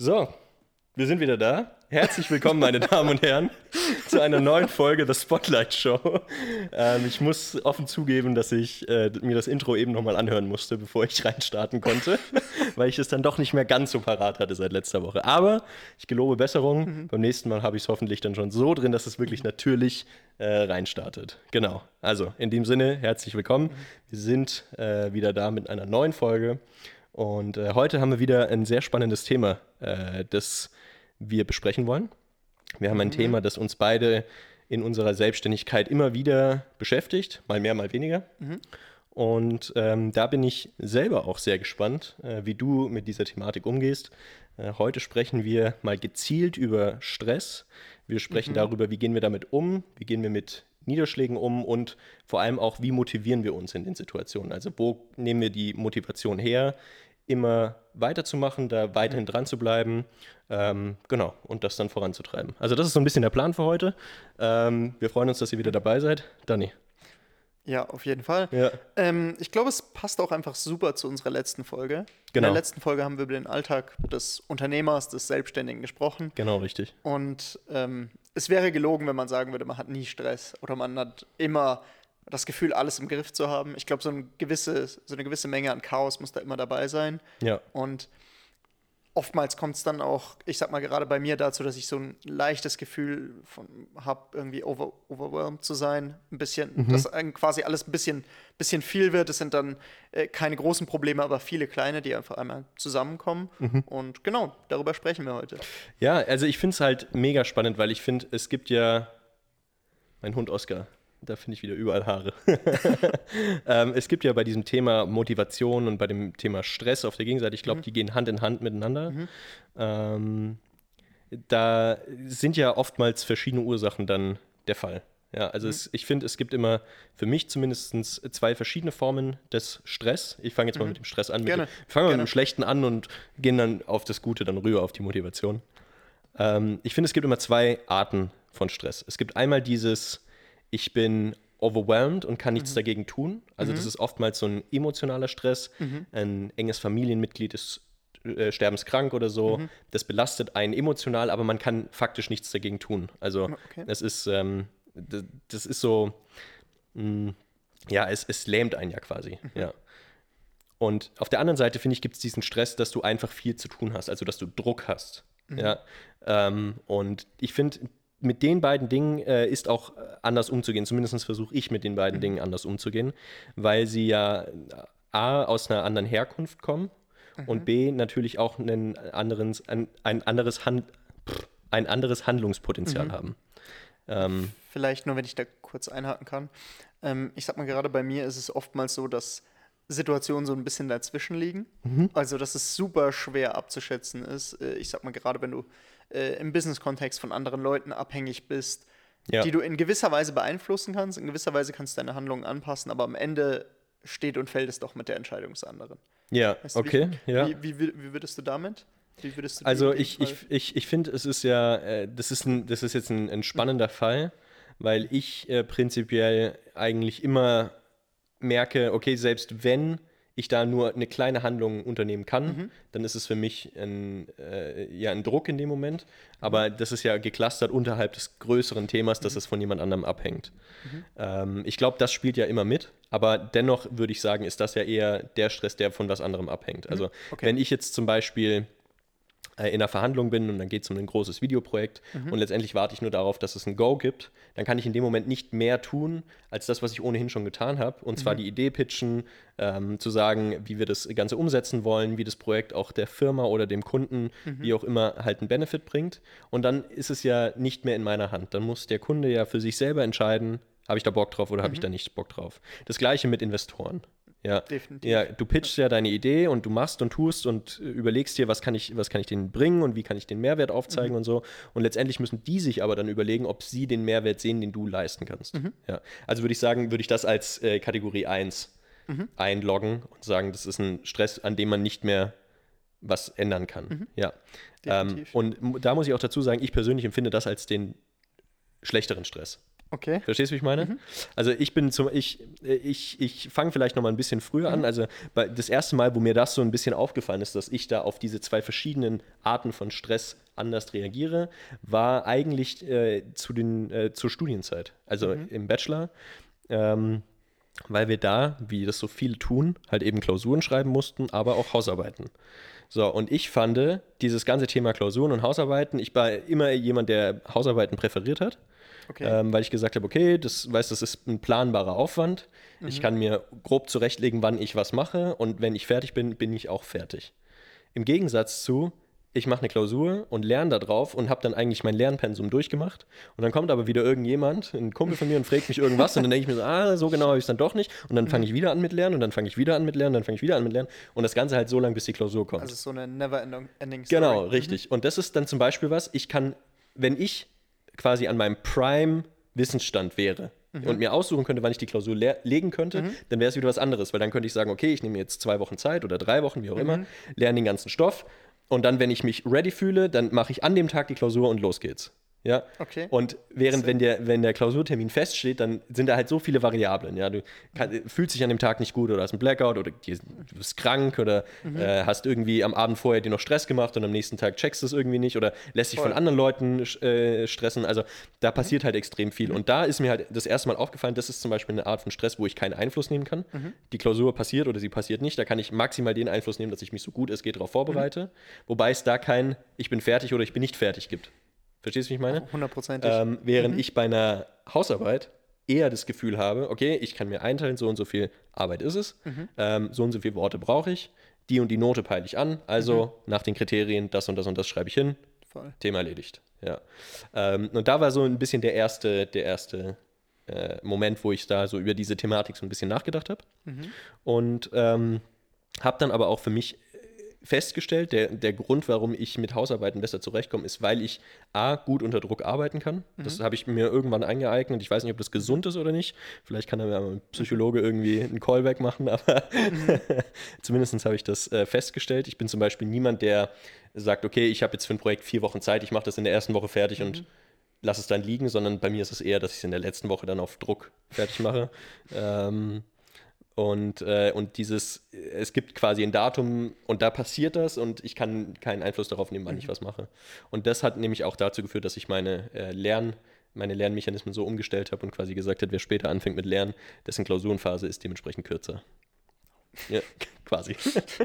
So, wir sind wieder da. Herzlich willkommen, meine Damen und Herren, zu einer neuen Folge der Spotlight Show. Ähm, ich muss offen zugeben, dass ich äh, mir das Intro eben nochmal anhören musste, bevor ich reinstarten konnte, weil ich es dann doch nicht mehr ganz so parat hatte seit letzter Woche. Aber ich gelobe Besserung. Mhm. Beim nächsten Mal habe ich es hoffentlich dann schon so drin, dass es wirklich natürlich äh, reinstartet. Genau. Also in dem Sinne, herzlich willkommen. Wir sind äh, wieder da mit einer neuen Folge. Und äh, heute haben wir wieder ein sehr spannendes Thema, äh, das wir besprechen wollen. Wir haben ein mhm. Thema, das uns beide in unserer Selbstständigkeit immer wieder beschäftigt, mal mehr, mal weniger. Mhm. Und ähm, da bin ich selber auch sehr gespannt, äh, wie du mit dieser Thematik umgehst. Äh, heute sprechen wir mal gezielt über Stress. Wir sprechen mhm. darüber, wie gehen wir damit um, wie gehen wir mit Niederschlägen um und vor allem auch, wie motivieren wir uns in den Situationen. Also wo nehmen wir die Motivation her, immer weiterzumachen, da weiterhin dran zu bleiben, ähm, genau, und das dann voranzutreiben. Also das ist so ein bisschen der Plan für heute. Ähm, wir freuen uns, dass ihr wieder dabei seid. Dani. Ja, auf jeden Fall. Ja. Ähm, ich glaube, es passt auch einfach super zu unserer letzten Folge. Genau. In der letzten Folge haben wir über den Alltag des Unternehmers, des Selbstständigen gesprochen. Genau, richtig. Und ähm, es wäre gelogen, wenn man sagen würde, man hat nie Stress oder man hat immer das Gefühl, alles im Griff zu haben. Ich glaube, so, ein gewisse, so eine gewisse Menge an Chaos muss da immer dabei sein. Ja. Und oftmals kommt es dann auch, ich sag mal gerade bei mir dazu, dass ich so ein leichtes Gefühl habe, irgendwie over, overwhelmed zu sein, ein bisschen, mhm. dass quasi alles ein bisschen, bisschen viel wird. Es sind dann äh, keine großen Probleme, aber viele kleine, die einfach einmal zusammenkommen. Mhm. Und genau, darüber sprechen wir heute. Ja, also ich finde es halt mega spannend, weil ich finde, es gibt ja, mein Hund Oscar, da finde ich wieder überall Haare. ähm, es gibt ja bei diesem Thema Motivation und bei dem Thema Stress auf der Gegenseite, ich glaube, mhm. die gehen Hand in Hand miteinander. Mhm. Ähm, da sind ja oftmals verschiedene Ursachen dann der Fall. Ja, also mhm. es, ich finde, es gibt immer für mich zumindest zwei verschiedene Formen des Stress. Ich fange jetzt mal mhm. mit dem Stress an. Gerne. Dem, wir fangen mal mit dem Schlechten an und gehen dann auf das Gute dann rüber, auf die Motivation. Ähm, ich finde, es gibt immer zwei Arten von Stress. Es gibt einmal dieses, ich bin overwhelmed und kann nichts mhm. dagegen tun. Also mhm. das ist oftmals so ein emotionaler Stress. Mhm. Ein enges Familienmitglied ist äh, sterbenskrank oder so. Mhm. Das belastet einen emotional, aber man kann faktisch nichts dagegen tun. Also okay. es ist, ähm, das, das, ist so, mh, mm, ja, es, es lähmt einen ja quasi. Mhm. Ja. Und auf der anderen Seite, finde ich, gibt es diesen Stress, dass du einfach viel zu tun hast, also dass du Druck hast. Mhm. Ja. Ähm, und ich finde, mit den beiden Dingen äh, ist auch äh, anders umzugehen. Zumindest versuche ich mit den beiden mhm. Dingen anders umzugehen, weil sie ja äh, A aus einer anderen Herkunft kommen mhm. und B natürlich auch einen anderen, ein, ein, anderes, Hand, ein anderes Handlungspotenzial mhm. haben. Ähm, Vielleicht nur, wenn ich da kurz einhaken kann. Ähm, ich sag mal, gerade bei mir ist es oftmals so, dass Situationen so ein bisschen dazwischen liegen. Mhm. Also, dass es super schwer abzuschätzen ist. Äh, ich sag mal, gerade wenn du äh, im Business-Kontext von anderen Leuten abhängig bist, ja. die du in gewisser Weise beeinflussen kannst. In gewisser Weise kannst du deine Handlungen anpassen, aber am Ende steht und fällt es doch mit der Entscheidung des anderen. Ja, weißt du, okay. Wie, ja. Wie, wie, wie, würdest du damit? Du also ich, ich, ich, ich finde, es ist ja, äh, das, ist ein, das ist jetzt ein, ein spannender mhm. Fall, weil ich äh, prinzipiell eigentlich immer merke, okay, selbst wenn ich da nur eine kleine Handlung unternehmen kann, mhm. dann ist es für mich ein, äh, ja, ein Druck in dem Moment. Aber mhm. das ist ja geclustert unterhalb des größeren Themas, dass mhm. es von jemand anderem abhängt. Mhm. Ähm, ich glaube, das spielt ja immer mit. Aber dennoch würde ich sagen, ist das ja eher der Stress, der von was anderem abhängt. Mhm. Also okay. wenn ich jetzt zum Beispiel in einer Verhandlung bin und dann geht es um ein großes Videoprojekt mhm. und letztendlich warte ich nur darauf, dass es ein Go gibt, dann kann ich in dem Moment nicht mehr tun, als das, was ich ohnehin schon getan habe. Und zwar mhm. die Idee pitchen, ähm, zu sagen, wie wir das Ganze umsetzen wollen, wie das Projekt auch der Firma oder dem Kunden, mhm. wie auch immer, halt einen Benefit bringt. Und dann ist es ja nicht mehr in meiner Hand. Dann muss der Kunde ja für sich selber entscheiden, habe ich da Bock drauf oder habe ich mhm. da nicht Bock drauf. Das gleiche mit Investoren. Ja, definitiv. Ja, du pitchst ja deine Idee und du machst und tust und äh, überlegst dir, was kann ich, was kann ich denen bringen und wie kann ich den Mehrwert aufzeigen mhm. und so. Und letztendlich müssen die sich aber dann überlegen, ob sie den Mehrwert sehen, den du leisten kannst. Mhm. Ja. Also würde ich sagen, würde ich das als äh, Kategorie 1 mhm. einloggen und sagen, das ist ein Stress, an dem man nicht mehr was ändern kann. Mhm. Ja. Ähm, und da muss ich auch dazu sagen, ich persönlich empfinde das als den schlechteren Stress. Okay. Verstehst du, wie ich meine? Mhm. Also ich bin zum, ich, ich, ich fange vielleicht noch mal ein bisschen früher Mhm. an. Also bei, das erste Mal, wo mir das so ein bisschen aufgefallen ist, dass ich da auf diese zwei verschiedenen Arten von Stress anders reagiere, war eigentlich äh, zu den, äh, zur Studienzeit, also Mhm. im Bachelor. Ähm, weil wir da, wie das so viele tun, halt eben Klausuren schreiben mussten, aber auch Hausarbeiten. So, und ich fand dieses ganze Thema Klausuren und Hausarbeiten, ich war immer jemand, der Hausarbeiten präferiert hat Okay. ähm, weil ich gesagt habe, okay, das, weißt, das ist ein planbarer Aufwand. Mhm. Ich kann mir grob zurechtlegen, wann ich was mache und wenn ich fertig bin, bin ich auch fertig. Im Gegensatz zu, ich mache eine Klausur und lerne da drauf und habe dann eigentlich mein Lernpensum durchgemacht. Und dann kommt aber wieder irgendjemand, ein Kumpel von mir, und fragt mich irgendwas und dann denke ich mir so, ah, so genau habe ich es dann doch nicht. Und dann Mhm. fange ich wieder an mit Lernen und dann fange ich wieder an mit Lernen, dann fange ich wieder an mit Lernen. Und das Ganze halt so lange, bis die Klausur kommt. also so eine never-ending Story. Genau, richtig. Und das ist dann zum Beispiel was, ich kann, wenn ich quasi an meinem Prime-Wissensstand wäre und mir aussuchen könnte, wann ich die Klausur le legen könnte, dann wäre es wieder was anderes, weil dann könnte ich sagen, okay, ich nehme mir jetzt zwei Wochen Zeit oder drei Wochen, wie auch immer, lerne den ganzen Stoff und dann, wenn ich mich ready fühle, dann mache ich an dem Tag die Klausur und los geht's. Ja. Okay. Und während, wenn der, wenn der Klausurtermin feststeht, dann sind da halt so viele Variablen. Ja, du kann, fühlst dich an dem Tag nicht gut oder hast einen Blackout oder du bist krank oder äh, hast irgendwie am Abend vorher dir noch Stress gemacht und am nächsten Tag checkst du es irgendwie nicht oder lässt dich Voll. von anderen Leuten äh, stressen. Also da passiert halt extrem viel. Und da ist mir halt das erste Mal aufgefallen, das ist zum Beispiel eine Art von Stress, wo ich keinen Einfluss nehmen kann. Die Klausur passiert oder sie passiert nicht. Da kann ich maximal den Einfluss nehmen, dass ich mich so gut es geht darauf vorbereite. Wobei es da kein ich bin fertig oder ich bin nicht fertig gibt. Verstehst du, wie ich meine? Hundertprozentig. Ähm, während ich bei einer Hausarbeit eher das Gefühl habe, okay, ich kann mir einteilen, so und so viel Arbeit ist es, ähm, so und so viele Worte brauche ich, die und die Note peile ich an, also nach den Kriterien, das und das und das schreibe ich hin, Voll. Thema erledigt. Ja. Ähm, und da war so ein bisschen der erste, der erste äh, Moment, wo ich da so über diese Thematik so ein bisschen nachgedacht habe. Und ähm, habe dann aber auch für mich festgestellt, der, der Grund, warum ich mit Hausarbeiten besser zurechtkomme, ist, weil ich A, gut unter Druck arbeiten kann. Das habe ich mir irgendwann eingeeignet. Ich weiß nicht, ob das gesund ist oder nicht. Vielleicht kann da mal ein Psychologe irgendwie einen Callback machen, aber zumindest habe ich das äh, festgestellt. Ich bin zum Beispiel niemand, der sagt, okay, ich habe jetzt für ein Projekt vier Wochen Zeit, ich mache das in der ersten Woche fertig und lass es dann liegen, sondern bei mir ist es eher, dass ich es in der letzten Woche dann auf Druck fertig mache. ähm, und, äh, und dieses, es gibt quasi ein Datum und da passiert das und ich kann keinen Einfluss darauf nehmen, wann ich was mache. Und das hat nämlich auch dazu geführt, dass ich meine äh, Lern, meine Lernmechanismen so umgestellt habe und quasi gesagt habe, wer später anfängt mit Lernen, dessen Klausurenphase ist dementsprechend kürzer. Ja, quasi.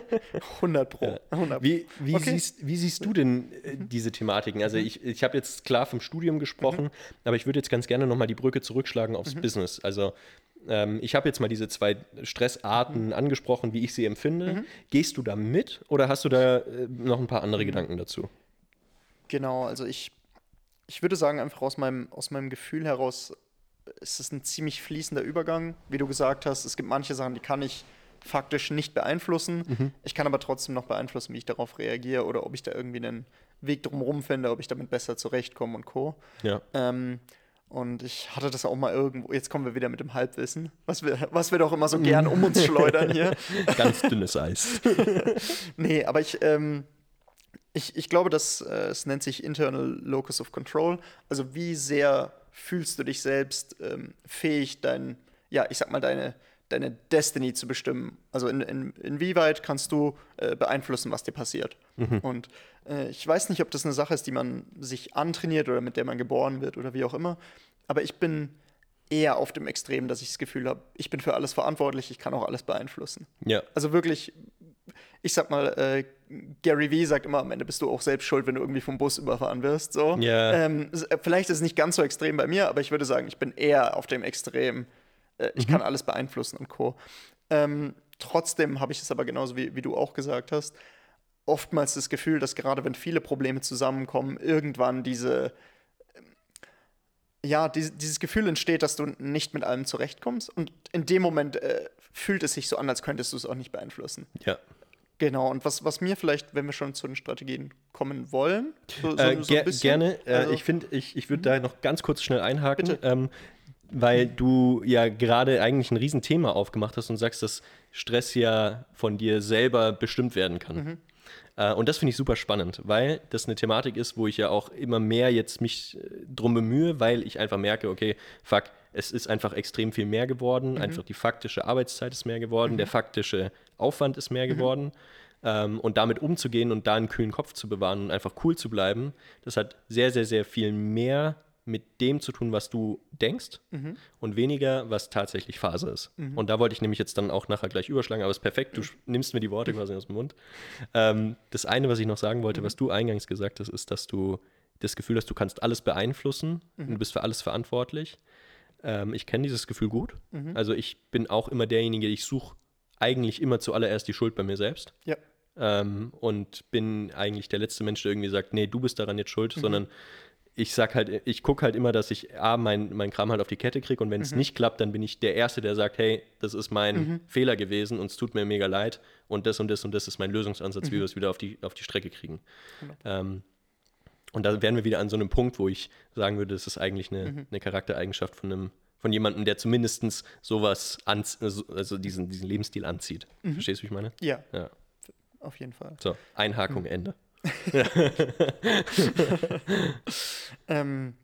100 Pro. Ja. 100 Pro. Wie, wie, Okay. siehst, wie siehst du denn äh, diese Thematiken? Also ich, ich habe jetzt klar vom Studium gesprochen, aber ich würde jetzt ganz gerne nochmal die Brücke zurückschlagen aufs Business. Also ähm, ich habe jetzt mal diese zwei Stressarten angesprochen, wie ich sie empfinde. Gehst du da mit oder hast du da äh, noch ein paar andere Gedanken dazu? Genau, also ich, ich würde sagen, einfach aus meinem, aus meinem Gefühl heraus ist es ein ziemlich fließender Übergang. Wie du gesagt hast, es gibt manche Sachen, die kann ich faktisch nicht beeinflussen. Ich kann aber trotzdem noch beeinflussen, wie ich darauf reagiere oder ob ich da irgendwie einen Weg drumherum finde, ob ich damit besser zurechtkomme und Co. Ja. Ähm, und ich hatte das auch mal irgendwo, jetzt kommen wir wieder mit dem Halbwissen, was wir, was wir doch immer so gern um uns schleudern hier. Ganz dünnes Eis. Nee, aber ich, ähm, ich, ich glaube, dass äh, es nennt sich Internal Locus of Control. Also wie sehr fühlst du dich selbst ähm, fähig, dein, ja, ich sag mal, deine, deine Destiny zu bestimmen? Also in, in, inwieweit kannst du äh, beeinflussen, was dir passiert? Und äh, ich weiß nicht, ob das eine Sache ist, die man sich antrainiert oder mit der man geboren wird oder wie auch immer. Aber ich bin eher auf dem Extrem, dass ich das Gefühl habe, ich bin für alles verantwortlich, ich kann auch alles beeinflussen. Ja. Also wirklich, ich sag mal, äh, Gary Vee sagt immer, am Ende bist du auch selbst schuld, wenn du irgendwie vom Bus überfahren wirst. So. Ja. Ähm, äh, vielleicht ist es nicht ganz so extrem bei mir, aber ich würde sagen, ich bin eher auf dem Extrem, äh, ich kann alles beeinflussen und Co. Ähm, trotzdem habe ich es aber genauso wie, wie du auch gesagt hast, oftmals das Gefühl, dass gerade wenn viele Probleme zusammenkommen, irgendwann diese ja, dies- dieses Gefühl entsteht, dass du nicht mit allem zurechtkommst. Und in dem Moment äh, fühlt es sich so an, als könntest du es auch nicht beeinflussen. Ja. Genau, und was, was mir vielleicht, wenn wir schon zu den Strategien kommen wollen, so, so, Äh, so ein bisschen, gerne. Äh, also- ich finde, ich, ich würde da noch ganz kurz schnell einhaken, ähm, weil du ja gerade eigentlich ein Riesenthema aufgemacht hast und sagst, dass Stress ja von dir selber bestimmt werden kann. Äh, und das finde ich super spannend, weil das eine Thematik ist, wo ich ja auch immer mehr jetzt mich äh, drum bemühe, weil ich einfach merke, okay, fuck, es ist einfach extrem viel mehr geworden. Einfach die faktische Arbeitszeit ist mehr geworden, der faktische Aufwand ist mehr geworden. Ähm, und damit umzugehen und da einen kühlen Kopf zu bewahren und einfach cool zu bleiben, das hat sehr, sehr, sehr viel mehr mit dem zu tun, was du denkst und weniger, was tatsächlich Phase ist. Und da wollte ich nämlich jetzt dann auch nachher gleich überschlagen, aber es ist perfekt, du sch- nimmst mir die Worte quasi aus dem Mund. Ähm, das eine, was ich noch sagen wollte, was du eingangs gesagt hast, ist, dass du das Gefühl hast, du kannst alles beeinflussen und du bist für alles verantwortlich. Ähm, ich kenne dieses Gefühl gut. Also ich bin auch immer derjenige, ich suche eigentlich immer zuallererst die Schuld bei mir selbst Ja. ähm, und bin eigentlich der letzte Mensch, der irgendwie sagt, nee, du bist daran jetzt schuld, sondern ich sag halt, ich gucke halt immer, dass ich A, mein, mein Kram halt auf die Kette kriege und wenn es nicht klappt, dann bin ich der Erste, der sagt, hey, das ist mein Fehler gewesen und es tut mir mega leid und das und das und das ist mein Lösungsansatz, wie wir es wieder auf die, auf die Strecke kriegen. Ähm, und da wären wir wieder an so einem Punkt, wo ich sagen würde, das ist eigentlich eine, eine Charaktereigenschaft von einem von jemandem, der zumindest sowas also, also diesen, diesen Lebensstil anzieht. Verstehst du, wie ich meine? Ja, Ja. auf jeden Fall. So, Einhakung, Ende. Ähm,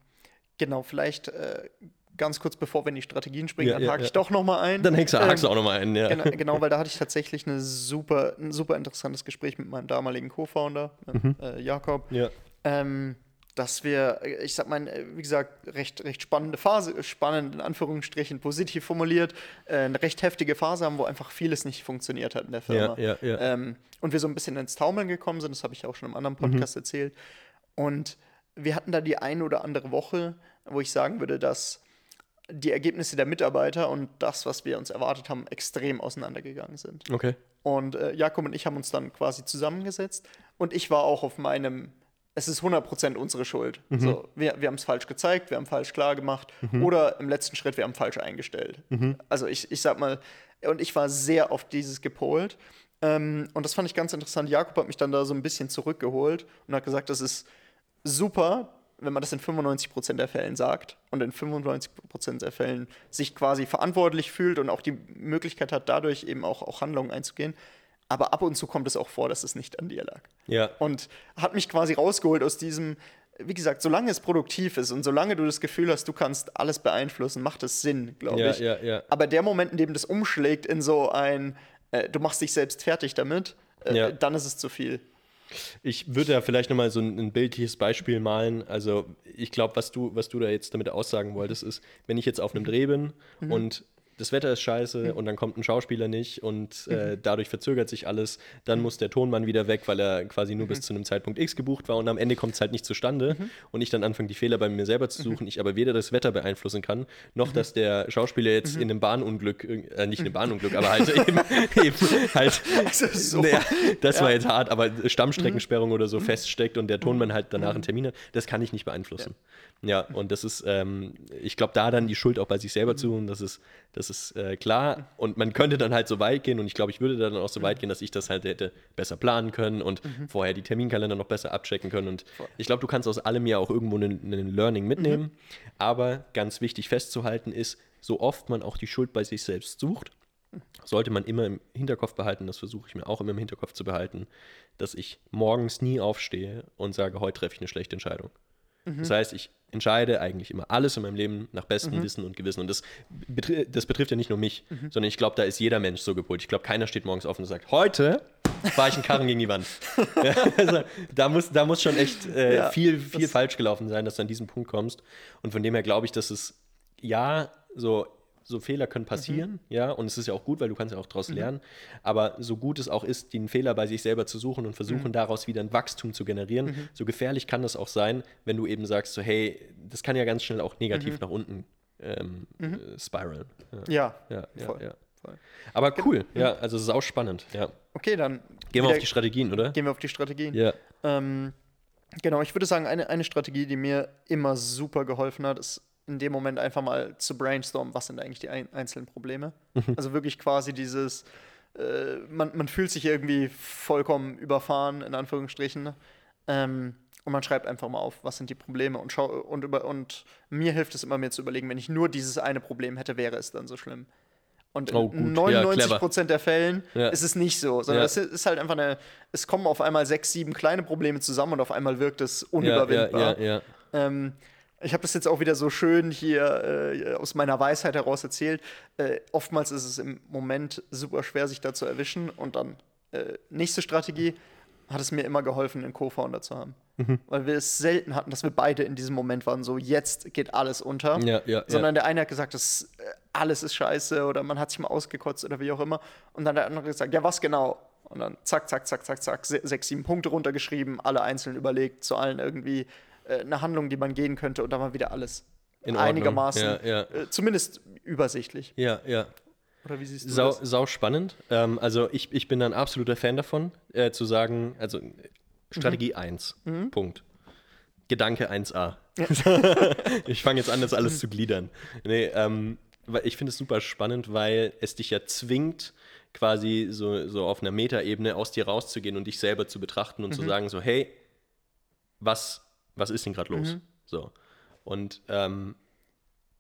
genau, vielleicht äh, ganz kurz bevor wir in die Strategien springen, Ja, dann ja, hake ja. ich doch nochmal ein. Dann hängst du, Ähm, auch nochmal ein, ja. Genau, genau, weil da hatte ich tatsächlich eine super, ein super interessantes Gespräch mit meinem damaligen Co-Founder, Mhm. äh, Jakob. Ja. Ähm, dass wir, äh, ich sag mal, äh, wie gesagt, recht, recht spannende Phase, spannend in Anführungsstrichen, positiv formuliert, äh, eine recht heftige Phase haben, wo einfach vieles nicht funktioniert hat in der Firma. Ja, ja, ja. Ähm, und wir so ein bisschen ins Taumeln gekommen sind, das habe ich auch schon im anderen Podcast erzählt. Und wir hatten da die eine oder andere Woche, wo ich sagen würde, dass die Ergebnisse der Mitarbeiter und das, was wir uns erwartet haben, extrem auseinandergegangen sind. Okay. Und äh, Jakob und ich haben uns dann quasi zusammengesetzt und ich war auch auf meinem, es ist 100% unsere Schuld. So, wir wir haben es falsch gezeigt, wir haben falsch klar gemacht oder im letzten Schritt, wir haben falsch eingestellt. Also ich, ich sag mal, und ich war sehr auf dieses gepolt. Ähm, und das fand ich ganz interessant. Jakob hat mich dann da so ein bisschen zurückgeholt und hat gesagt, das ist super, wenn man das in 95% der Fällen sagt und in 95% der Fällen sich quasi verantwortlich fühlt und auch die Möglichkeit hat, dadurch eben auch, auch Handlungen einzugehen. Aber ab und zu kommt es auch vor, dass es nicht an dir lag. Ja. Und hat mich quasi rausgeholt aus diesem, wie gesagt, solange es produktiv ist und solange du das Gefühl hast, du kannst alles beeinflussen, macht es Sinn, glaube Ja, ich. ja, ja. Aber der Moment, in dem das umschlägt in so ein, äh, du machst dich selbst fertig damit, äh, Ja. dann ist es zu viel. Ich würde da vielleicht nochmal so ein, ein bildliches Beispiel malen. Also ich glaube, was du, was du da jetzt damit aussagen wolltest, ist, wenn ich jetzt auf einem Dreh bin und das Wetter ist scheiße und dann kommt ein Schauspieler nicht und äh, dadurch verzögert sich alles, dann muss der Tonmann wieder weg, weil er quasi nur bis zu einem Zeitpunkt X gebucht war und am Ende kommt es halt nicht zustande und ich dann anfange, die Fehler bei mir selber zu suchen, ich aber weder das Wetter beeinflussen kann, noch dass der Schauspieler jetzt in einem Bahnunglück, äh, nicht in einem Bahnunglück, aber halt eben, eben halt, so. naja, das war jetzt hart, aber Stammstreckensperrung oder so feststeckt und der Tonmann halt danach einen Termin hat, das kann ich nicht beeinflussen. Ja, und das ist, ähm, ich glaube, da dann die Schuld auch bei sich selber zu und das ist, das ist äh, klar. Und man könnte dann halt so weit gehen und ich glaube, ich würde dann auch so weit gehen, dass ich das halt hätte besser planen können und vorher die Terminkalender noch besser abchecken können. Und ich glaube, du kannst aus allem ja auch irgendwo ein Learning mitnehmen. Aber ganz wichtig festzuhalten ist, so oft man auch die Schuld bei sich selbst sucht, sollte man immer im Hinterkopf behalten, das versuche ich mir auch immer im Hinterkopf zu behalten, dass ich morgens nie aufstehe und sage, heute treffe ich eine schlechte Entscheidung. Das heißt, ich entscheide eigentlich immer alles in meinem Leben nach bestem Wissen und Gewissen. Und das, betri das betrifft ja nicht nur mich, sondern ich glaube, da ist jeder Mensch so gepolt. Ich glaube, keiner steht morgens auf und sagt, heute fahre ich einen Karren gegen die Wand. Ja, also, da, muss, da muss schon echt äh, Ja, viel, viel falsch gelaufen sein, dass du an diesen Punkt kommst. Und von dem her glaube ich, dass es, ja, so so Fehler können passieren, ja, und es ist ja auch gut, weil du kannst ja auch daraus lernen. Aber so gut es auch ist, den Fehler bei sich selber zu suchen und versuchen, daraus wieder ein Wachstum zu generieren, so gefährlich kann das auch sein, wenn du eben sagst, so, hey, das kann ja ganz schnell auch negativ nach unten ähm, äh, spiralen. Ja, Ja, ja, voll. ja. voll. Aber cool, ja, also es ist auch spannend, ja. Okay, dann Gehen wir auf die Strategien, oder? gehen wir auf die Strategien. Ja. Ähm, genau, ich würde sagen, eine, eine Strategie, die mir immer super geholfen hat, ist in dem Moment einfach mal zu brainstormen, was sind eigentlich die ein, einzelnen Probleme. Also wirklich quasi dieses, äh, man, man fühlt sich irgendwie vollkommen überfahren, in Anführungsstrichen. Ähm, und man schreibt einfach mal auf, was sind die Probleme und schau und über und mir hilft es immer mir zu überlegen, wenn ich nur dieses eine Problem hätte, wäre es dann so schlimm. Und in Oh, gut. Ja, 99 clever. Prozent der Fällen Ja. ist es nicht so, sondern Ja. es ist halt einfach eine, es kommen auf einmal sechs, sieben kleine Probleme zusammen und auf einmal wirkt es Ja, ja, unüberwindbar. ja, ja. Ähm, ich habe das jetzt auch wieder so schön hier äh, aus meiner Weisheit heraus erzählt. Äh, oftmals ist es im Moment super schwer, sich da zu erwischen. Und dann äh, nächste Strategie hat es mir immer geholfen, einen Co-Founder zu haben. Mhm. Weil wir es selten hatten, dass wir beide in diesem Moment waren, so jetzt geht alles unter. Ja, ja, Sondern der eine hat gesagt, das, äh, alles ist scheiße oder man hat sich mal ausgekotzt oder wie auch immer. Und dann der andere gesagt, ja, was genau? Und dann zack, zack, zack, zack, zack, se- sechs, sieben Punkte runtergeschrieben, alle einzeln überlegt, zu allen irgendwie äh, eine Handlung, die man gehen könnte und dann war wieder alles In einigermaßen, Ja, ja. Äh, zumindest übersichtlich. Ja, ja. Oder wie siehst du Sau, das? sau spannend. Ähm, also ich, ich bin ein absoluter Fan davon, äh, zu sagen, also Strategie 1, Punkt. Gedanke 1a. ich fange jetzt an, das alles zu gliedern. Nee, ähm, weil ich finde es super spannend, weil es dich ja zwingt, quasi so, so auf einer Metaebene aus dir rauszugehen und dich selber zu betrachten und zu sagen, so, hey, was, was ist denn gerade los? So. Und ähm,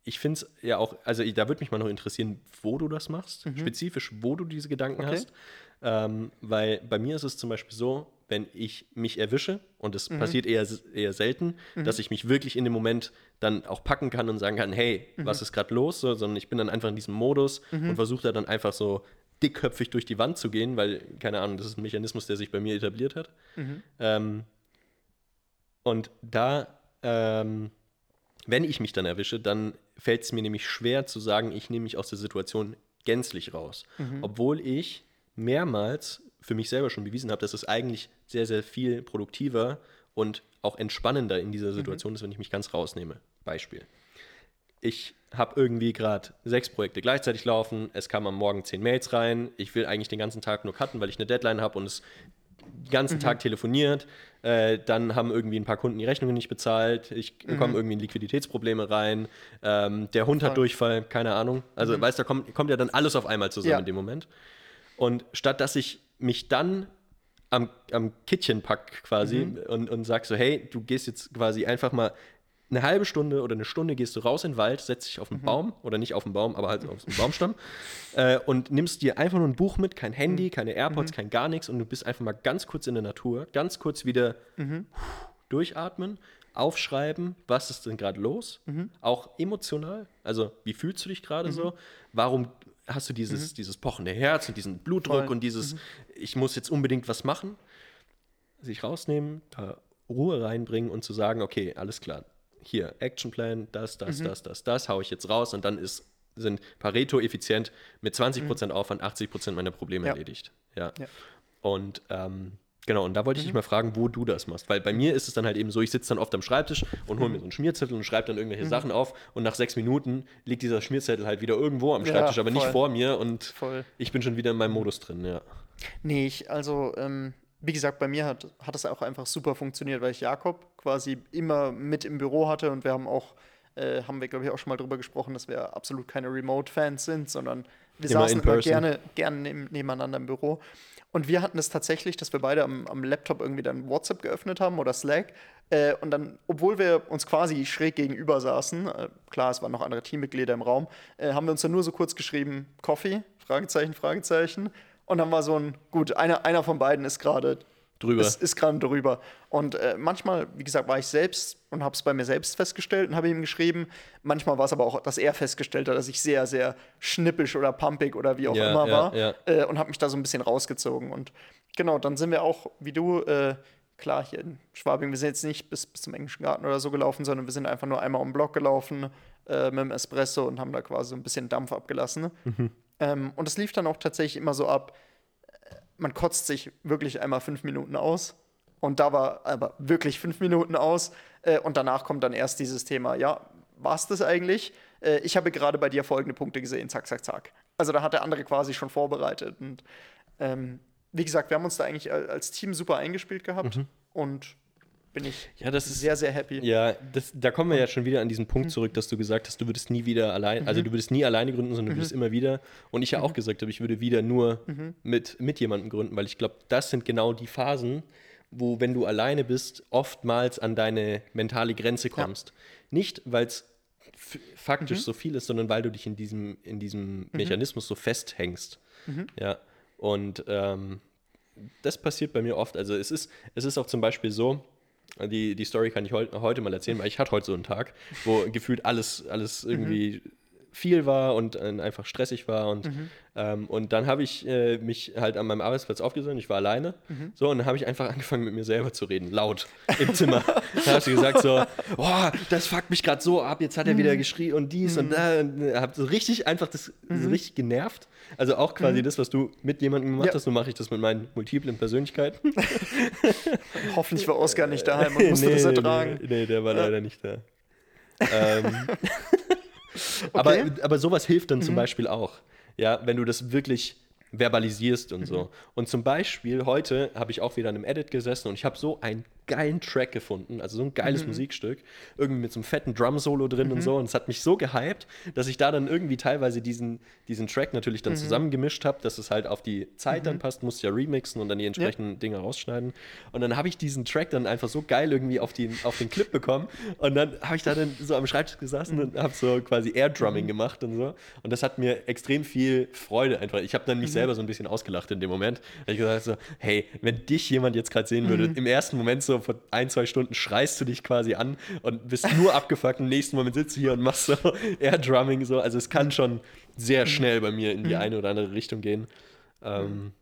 ich finde es ja auch, also da würde mich mal noch interessieren, wo du das machst, spezifisch, wo du diese Gedanken Okay. hast. Ähm, weil bei mir ist es zum Beispiel so, wenn ich mich erwische, und es passiert eher, eher selten, dass ich mich wirklich in dem Moment dann auch packen kann und sagen kann, hey, was ist gerade los? So, sondern ich bin dann einfach in diesem Modus und versuche da dann einfach so dickköpfig durch die Wand zu gehen, weil, keine Ahnung, das ist ein Mechanismus, der sich bei mir etabliert hat. Ähm, und da, ähm, wenn ich mich dann erwische, dann fällt es mir nämlich schwer zu sagen, ich nehme mich aus der Situation gänzlich raus. Obwohl ich mehrmals für mich selber schon bewiesen habe, dass es eigentlich sehr, sehr viel produktiver und auch entspannender in dieser Situation ist, wenn ich mich ganz rausnehme. Beispiel. Ich habe irgendwie gerade sechs Projekte gleichzeitig laufen, es kamen am Morgen zehn Mails rein, ich will eigentlich den ganzen Tag nur cutten, weil ich eine Deadline habe und es den ganzen Tag telefoniert, äh, dann haben irgendwie ein paar Kunden die Rechnungen nicht bezahlt, ich komme irgendwie in Liquiditätsprobleme rein, ähm, der Hund hat Voll. Durchfall, keine Ahnung. Also weißt du, da kommt, kommt ja dann alles auf einmal zusammen Ja. in dem Moment. Und statt dass ich mich dann am, am Kittchen pack quasi und, und sag so, hey, du gehst jetzt quasi einfach mal eine halbe Stunde oder eine Stunde gehst du raus in den Wald, setzt dich auf einen Baum oder nicht auf den Baum, aber halt auf einen Baumstamm äh, und nimmst dir einfach nur ein Buch mit, kein Handy, keine AirPods, kein gar nichts und du bist einfach mal ganz kurz in der Natur, ganz kurz wieder durchatmen, aufschreiben, was ist denn gerade los, auch emotional, also wie fühlst du dich gerade so, warum hast du dieses, dieses pochende Herz und diesen Blutdruck Voll. und dieses, ich muss jetzt unbedingt was machen, sich rausnehmen, da Ruhe reinbringen und zu sagen, okay, alles klar, hier, Actionplan, das, das, das, das, das, hau ich jetzt raus und dann ist, sind Pareto effizient mit 20% Aufwand 80% meiner Probleme Ja. erledigt. Ja. Ja. Und ähm, genau, und da wollte ich dich mal fragen, wo du das machst. Weil bei mir ist es dann halt eben so, ich sitze dann oft am Schreibtisch und hole mir so einen Schmierzettel und schreibe dann irgendwelche Sachen auf und nach sechs Minuten liegt dieser Schmierzettel halt wieder irgendwo am Ja, Schreibtisch, aber nicht vor mir und Voll. ich bin schon wieder in meinem Modus drin, ja. Nee, ich, also, ähm, wie gesagt, bei mir hat, hat es auch einfach super funktioniert, weil ich Jakob quasi immer mit im Büro hatte und wir haben auch, äh, haben wir glaube ich auch schon mal drüber gesprochen, dass wir absolut keine Remote-Fans sind, sondern wir Immer saßen immer gerne, gerne neben, nebeneinander im Büro. Und wir hatten es tatsächlich, dass wir beide am, am Laptop irgendwie dann WhatsApp geöffnet haben oder Slack. Äh, und dann, obwohl wir uns quasi schräg gegenüber saßen, äh, klar, es waren noch andere Teammitglieder im Raum, äh, haben wir uns dann nur so kurz geschrieben, Coffee, Fragezeichen, Fragezeichen. Und dann war so ein, gut, einer, einer von beiden ist gerade Drüber. ist, ist gerade drüber. Und äh, manchmal, wie gesagt, war ich selbst und habe es bei mir selbst festgestellt und habe ihm geschrieben. Manchmal war es aber auch, dass er festgestellt hat, dass ich sehr, sehr schnippisch oder pumpig oder wie auch Ja, immer ja, war. ja. Äh, und habe mich da so ein bisschen rausgezogen. Und genau, dann sind wir auch, wie du, äh, klar, hier in Schwabing, wir sind jetzt nicht bis, bis zum Englischen Garten oder so gelaufen, sondern wir sind einfach nur einmal um den Block gelaufen äh, mit dem Espresso und haben da quasi so ein bisschen Dampf abgelassen. Mhm. Ähm, und es lief dann auch tatsächlich immer so ab, man kotzt sich wirklich einmal fünf Minuten aus. Und da war aber wirklich fünf Minuten aus. Äh, und danach kommt dann erst dieses Thema, ja, war es das eigentlich? Äh, ich habe gerade bei dir folgende Punkte gesehen, zack, zack, zack. Also da hat der andere quasi schon vorbereitet. Und ähm, wie gesagt, wir haben uns da eigentlich al- als Team super eingespielt gehabt. Und bin ich Ja, das ist sehr, sehr happy. Ja, das, da kommen wir ja schon wieder an diesen Punkt zurück, dass du gesagt hast, du würdest nie wieder allein, also du würdest nie alleine gründen, sondern du würdest immer wieder. Und ich ja auch gesagt habe, ich würde wieder nur mit, mit jemandem gründen, weil ich glaube, das sind genau die Phasen, wo, wenn du alleine bist, oftmals an deine mentale Grenze kommst. Nicht, weil es faktisch so viel ist, sondern weil du dich in diesem, in diesem Mechanismus so festhängst. Ja. Und ähm, das passiert bei mir oft. Also es ist, es ist auch zum Beispiel so, die, die Story kann ich heut, heute mal erzählen, weil ich hatte heute so einen Tag, wo gefühlt alles, alles irgendwie viel war und äh, einfach stressig war. Und, ähm, und dann habe ich äh, mich halt an meinem Arbeitsplatz aufgesonnen, ich war alleine. So, und dann habe ich einfach angefangen mit mir selber zu reden, laut im Zimmer. dann habe ich gesagt so, boah, das fuckt mich gerade so ab, jetzt hat er wieder geschrien und dies und da. Und äh, habe so richtig einfach das so richtig genervt. Also auch quasi das, was du mit jemandem gemacht Ja. hast, so mache ich das mit meinen multiplen Persönlichkeiten. Hoffentlich war Oskar nicht daheim und musste das ertragen. Nee, nee, der war leider nicht da. ähm, Okay. Mhm. aber sowas hilft dann zum Beispiel auch. Ja, wenn du das wirklich verbalisierst und Mhm. so. Und zum Beispiel heute habe ich auch wieder an einem Edit gesessen und ich habe so einen geilen Track gefunden, also so ein Mhm. geiles Musikstück, irgendwie mit so einem fetten Drum-Solo drin und so. Und es hat mich so gehypt, dass ich da dann irgendwie teilweise diesen, diesen Track natürlich Mhm. dann zusammengemischt habe, dass es halt auf die Zeit dann passt, musste ja remixen und dann die entsprechenden Dinge rausschneiden. Und dann habe ich diesen Track dann einfach so geil irgendwie auf den, auf den Clip bekommen. Und dann habe ich da dann so am Schreibtisch gesessen und habe so quasi Air-Drumming gemacht und so. Und das hat mir extrem viel Freude einfach. Ich habe dann mich selber so ein bisschen ausgelacht in dem Moment. Da hab ich gesagt so, hey, wenn dich jemand jetzt gerade sehen würde, im ersten Moment so vor ein, zwei Stunden schreist du dich quasi an und bist nur abgefuckt. Im nächsten Moment sitzt du hier und machst so Air-Drumming so. Also es kann schon sehr schnell bei mir in die eine oder andere Richtung gehen. Ähm,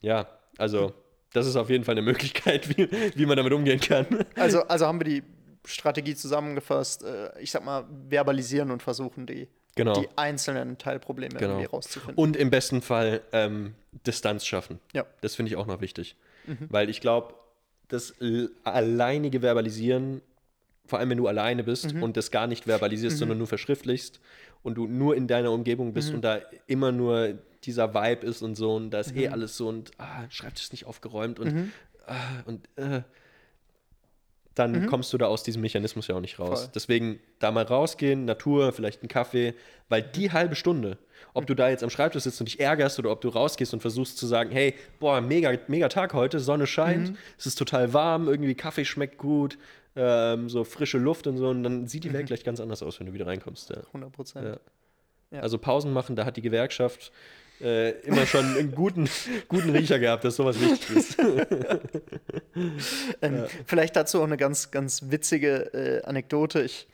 ja, also das ist auf jeden Fall eine Möglichkeit, wie, wie man damit umgehen kann. Also, also haben wir die Strategie zusammengefasst. Äh, ich sag mal, verbalisieren und versuchen, die, Genau. die einzelnen Teilprobleme Genau. irgendwie rauszufinden. Und im besten Fall ähm, Distanz schaffen. Ja. Das finde ich auch noch wichtig. Weil ich glaube, das alleinige Verbalisieren, vor allem wenn du alleine bist und das gar nicht verbalisierst, sondern nur verschriftlichst und du nur in deiner Umgebung bist und da immer nur dieser Vibe ist und so und da ist eh alles so und ah, Schreibtisch ist nicht aufgeräumt und, ah, und äh, dann kommst du da aus diesem Mechanismus ja auch nicht raus. Voll. Deswegen da mal rausgehen, Natur, vielleicht einen Kaffee, weil die halbe Stunde, ob du da jetzt am Schreibtisch sitzt und dich ärgerst oder ob du rausgehst und versuchst zu sagen, hey, boah, mega, mega Tag heute, Sonne scheint, es ist total warm, irgendwie Kaffee schmeckt gut, ähm, so frische Luft und so, und dann sieht die Welt gleich ganz anders aus, wenn du wieder reinkommst. Ja. 100 Prozent. Ja. Ja. Also Pausen machen, da hat die Gewerkschaft äh, immer schon einen guten, guten Riecher gehabt, dass sowas wichtig ist. Ähm, Vielleicht dazu auch eine ganz, ganz witzige äh, Anekdote. Ich,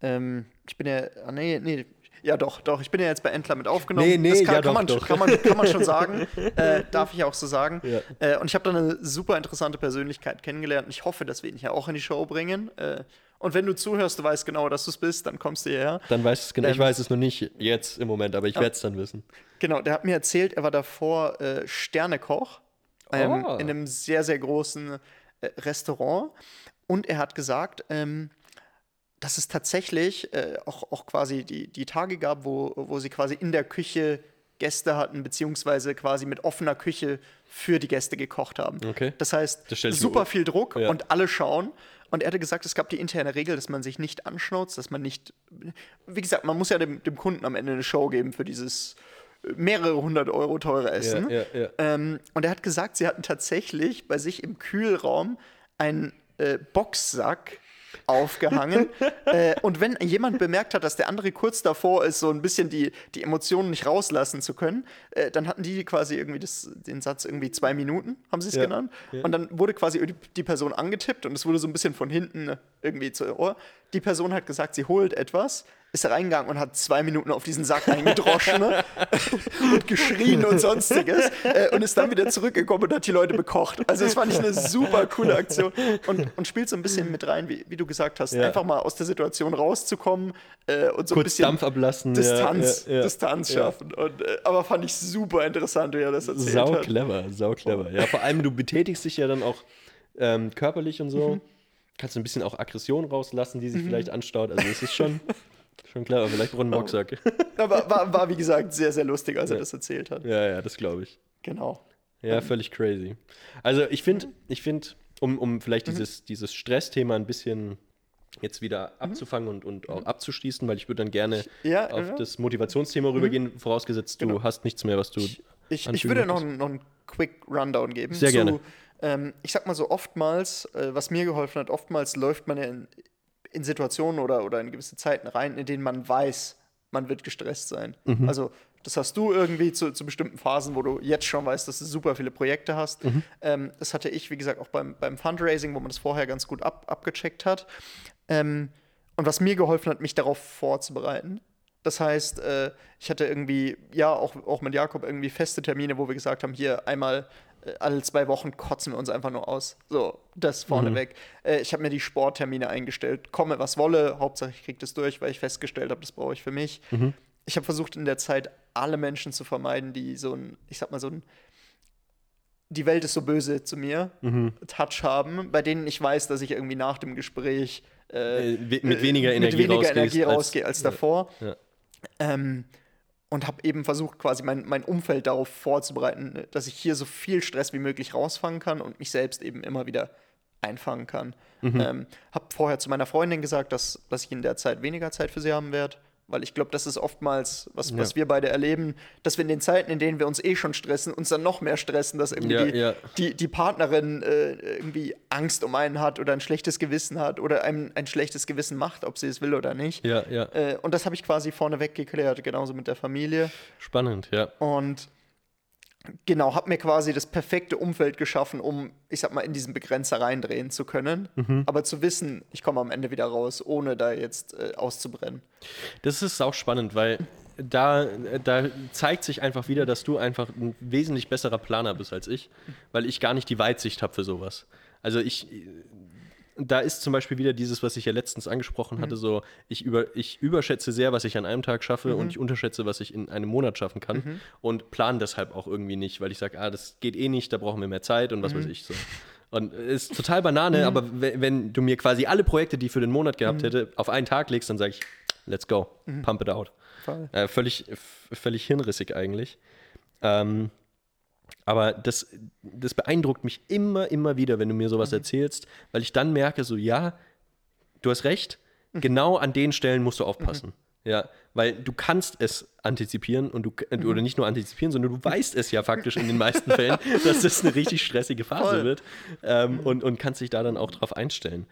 ähm, ich bin ja, ah, nee, nee, ja doch, doch, ich bin ja jetzt bei Entler mit aufgenommen. Nee, nee, das kann, ja, kann, doch, man, doch. Kann, man, kann man schon sagen. äh, darf ich auch so sagen. Ja. Äh, und ich habe da eine super interessante Persönlichkeit kennengelernt. Und ich hoffe, dass wir ihn hier auch in die Show bringen. Äh, und wenn du zuhörst, du weißt genau, dass du es bist, dann kommst du hierher. Dann weiß es genau. Ich Ähm, weiß es noch nicht jetzt im Moment, aber ich werde es dann wissen. Genau, der hat mir erzählt, er war davor äh, Sternekoch ähm, Oh. in einem sehr, sehr großen äh, Restaurant. Und er hat gesagt, ähm, dass es tatsächlich äh, auch, auch quasi die, die Tage gab, wo, wo sie quasi in der Küche Gäste hatten, beziehungsweise quasi mit offener Küche für die Gäste gekocht haben. Okay. Das heißt, Das ich super viel Druck Ja. und alle schauen. Und er hatte gesagt, es gab die interne Regel, dass man sich nicht anschnauzt, dass man nicht. Wie gesagt, man muss ja dem, dem Kunden am Ende eine Show geben für dieses äh, mehrere hundert Euro teure Essen. Ja, ja, ja. Ähm, und er hat gesagt, sie hatten tatsächlich bei sich im Kühlraum einen äh, Boxsack aufgehangen. äh, und wenn jemand bemerkt hat, dass der andere kurz davor ist, so ein bisschen die, die Emotionen nicht rauslassen zu können, äh, dann hatten die quasi irgendwie das, den Satz irgendwie zwei Minuten, haben sie es Ja, genannt. Und dann wurde quasi die, die Person angetippt und es wurde so ein bisschen von hinten irgendwie zu Ohr. Die Person hat gesagt, sie holt etwas, ist reingegangen und hat zwei Minuten auf diesen Sack eingedroschen ne? und geschrien und sonstiges äh, und ist dann wieder zurückgekommen und hat die Leute bekocht. Also das fand ich eine super coole Aktion und, und spielt so ein bisschen mit rein, wie, wie du gesagt hast, Ja. einfach mal aus der Situation rauszukommen äh, und so ein Kurz bisschen Dampf ablassen. Distanz, ja, ja. Distanz schaffen. Und, äh, aber fand ich super interessant, wie er das erzählt Sau hat. clever, sau clever. Ja, vor allem, du betätigst dich ja dann auch ähm, körperlich und Mhm. so. Kannst du ein bisschen auch Aggression rauslassen, die sich vielleicht anstaut. Also es ist schon, schon clever. Vielleicht braucht ein Boxsack. Aber war, war, wie gesagt, sehr, sehr lustig, als er das erzählt hat. Ja, ja, das glaube ich. Genau. Ja, völlig crazy. Also ich finde, ich finde, um, um vielleicht dieses, dieses Stressthema ein bisschen jetzt wieder abzufangen und, und auch abzuschließen, weil ich würde dann gerne Ja, auf ja. Mhm. das Motivationsthema rübergehen, vorausgesetzt, du hast nichts mehr, was du. Ich, ich anfügen würde noch, noch einen Quick Rundown geben. Sehr gerne. Ähm, ich sag mal so, oftmals, äh, was mir geholfen hat, oftmals läuft man ja in, in Situationen oder, oder in gewisse Zeiten rein, in denen man weiß, man wird gestresst sein. Mhm. Also das hast du irgendwie zu, zu bestimmten Phasen, wo du jetzt schon weißt, dass du super viele Projekte hast. Mhm. Ähm, das hatte ich, wie gesagt, auch beim, beim Fundraising, wo man das vorher ganz gut ab, abgecheckt hat. Ähm, und was mir geholfen hat, mich darauf vorzubereiten. Das heißt, äh, ich hatte irgendwie, ja, auch, auch mit Jakob irgendwie feste Termine, wo wir gesagt haben, hier einmal alle zwei Wochen kotzen wir uns einfach nur aus. So, das vorneweg. Äh, ich habe mir die Sporttermine eingestellt. Komme, was wolle. Hauptsache, ich kriege das durch, weil ich festgestellt habe, das brauche ich für mich. Ich habe versucht, in der Zeit alle Menschen zu vermeiden, die so ein, ich sag mal, so ein die Welt ist so böse zu mir, Touch haben, bei denen ich weiß, dass ich irgendwie nach dem Gespräch äh, Äh, mit weniger mit Energie weniger Energie als- rausgehe als ja. davor. Ja. Ähm, und habe eben versucht, quasi mein, mein Umfeld darauf vorzubereiten, dass ich hier so viel Stress wie möglich rausfangen kann und mich selbst eben immer wieder einfangen kann. Mhm. Ähm, habe vorher zu meiner Freundin gesagt, dass, dass ich in der Zeit weniger Zeit für sie haben werde, weil ich glaube, das ist oftmals, was, was Ja. wir beide erleben, dass wir in den Zeiten, in denen wir uns eh schon stressen, uns dann noch mehr stressen, dass irgendwie Ja, die, ja. Die, die Partnerin äh, irgendwie Angst um einen hat oder ein schlechtes Gewissen hat oder einem ein schlechtes Gewissen macht, ob sie es will oder nicht. Ja, ja. Äh, und das habe ich quasi vorneweg geklärt, genauso mit der Familie. Spannend, ja. Und genau, habe mir quasi das perfekte Umfeld geschaffen, um, ich sag mal, in diesen Begrenzer reindrehen zu können. Mhm. Aber zu wissen, ich komme am Ende wieder raus, ohne da jetzt äh, auszubrennen. Das ist auch spannend, weil da, da zeigt sich einfach wieder, dass du einfach ein wesentlich besserer Planer bist als ich, weil ich gar nicht die Weitsicht habe für sowas. Also ich, da ist zum Beispiel wieder dieses, was ich ja letztens angesprochen hatte, so ich, über, ich überschätze sehr, was ich an einem Tag schaffe und ich unterschätze, was ich in einem Monat schaffen kann und plane deshalb auch irgendwie nicht, weil ich sage, ah, das geht eh nicht, da brauchen wir mehr Zeit und was weiß ich so. Und ist total Banane, aber wenn, du mir quasi alle Projekte, die ich für den Monat gehabt hätte, auf einen Tag legst, dann sage ich, let's go, pump it out. Äh, völlig, völlig hirnrissig eigentlich. Ähm, aber das, das beeindruckt mich immer, immer wieder, wenn du mir sowas erzählst, weil ich dann merke, so, ja, du hast recht, genau an den Stellen musst du aufpassen. Ja, weil du kannst es antizipieren und du, äh, oder nicht nur antizipieren, sondern du weißt es ja faktisch in den meisten Fällen, dass das eine richtig stressige Phase Voll. wird ähm, und, und kannst dich da dann auch drauf einstellen.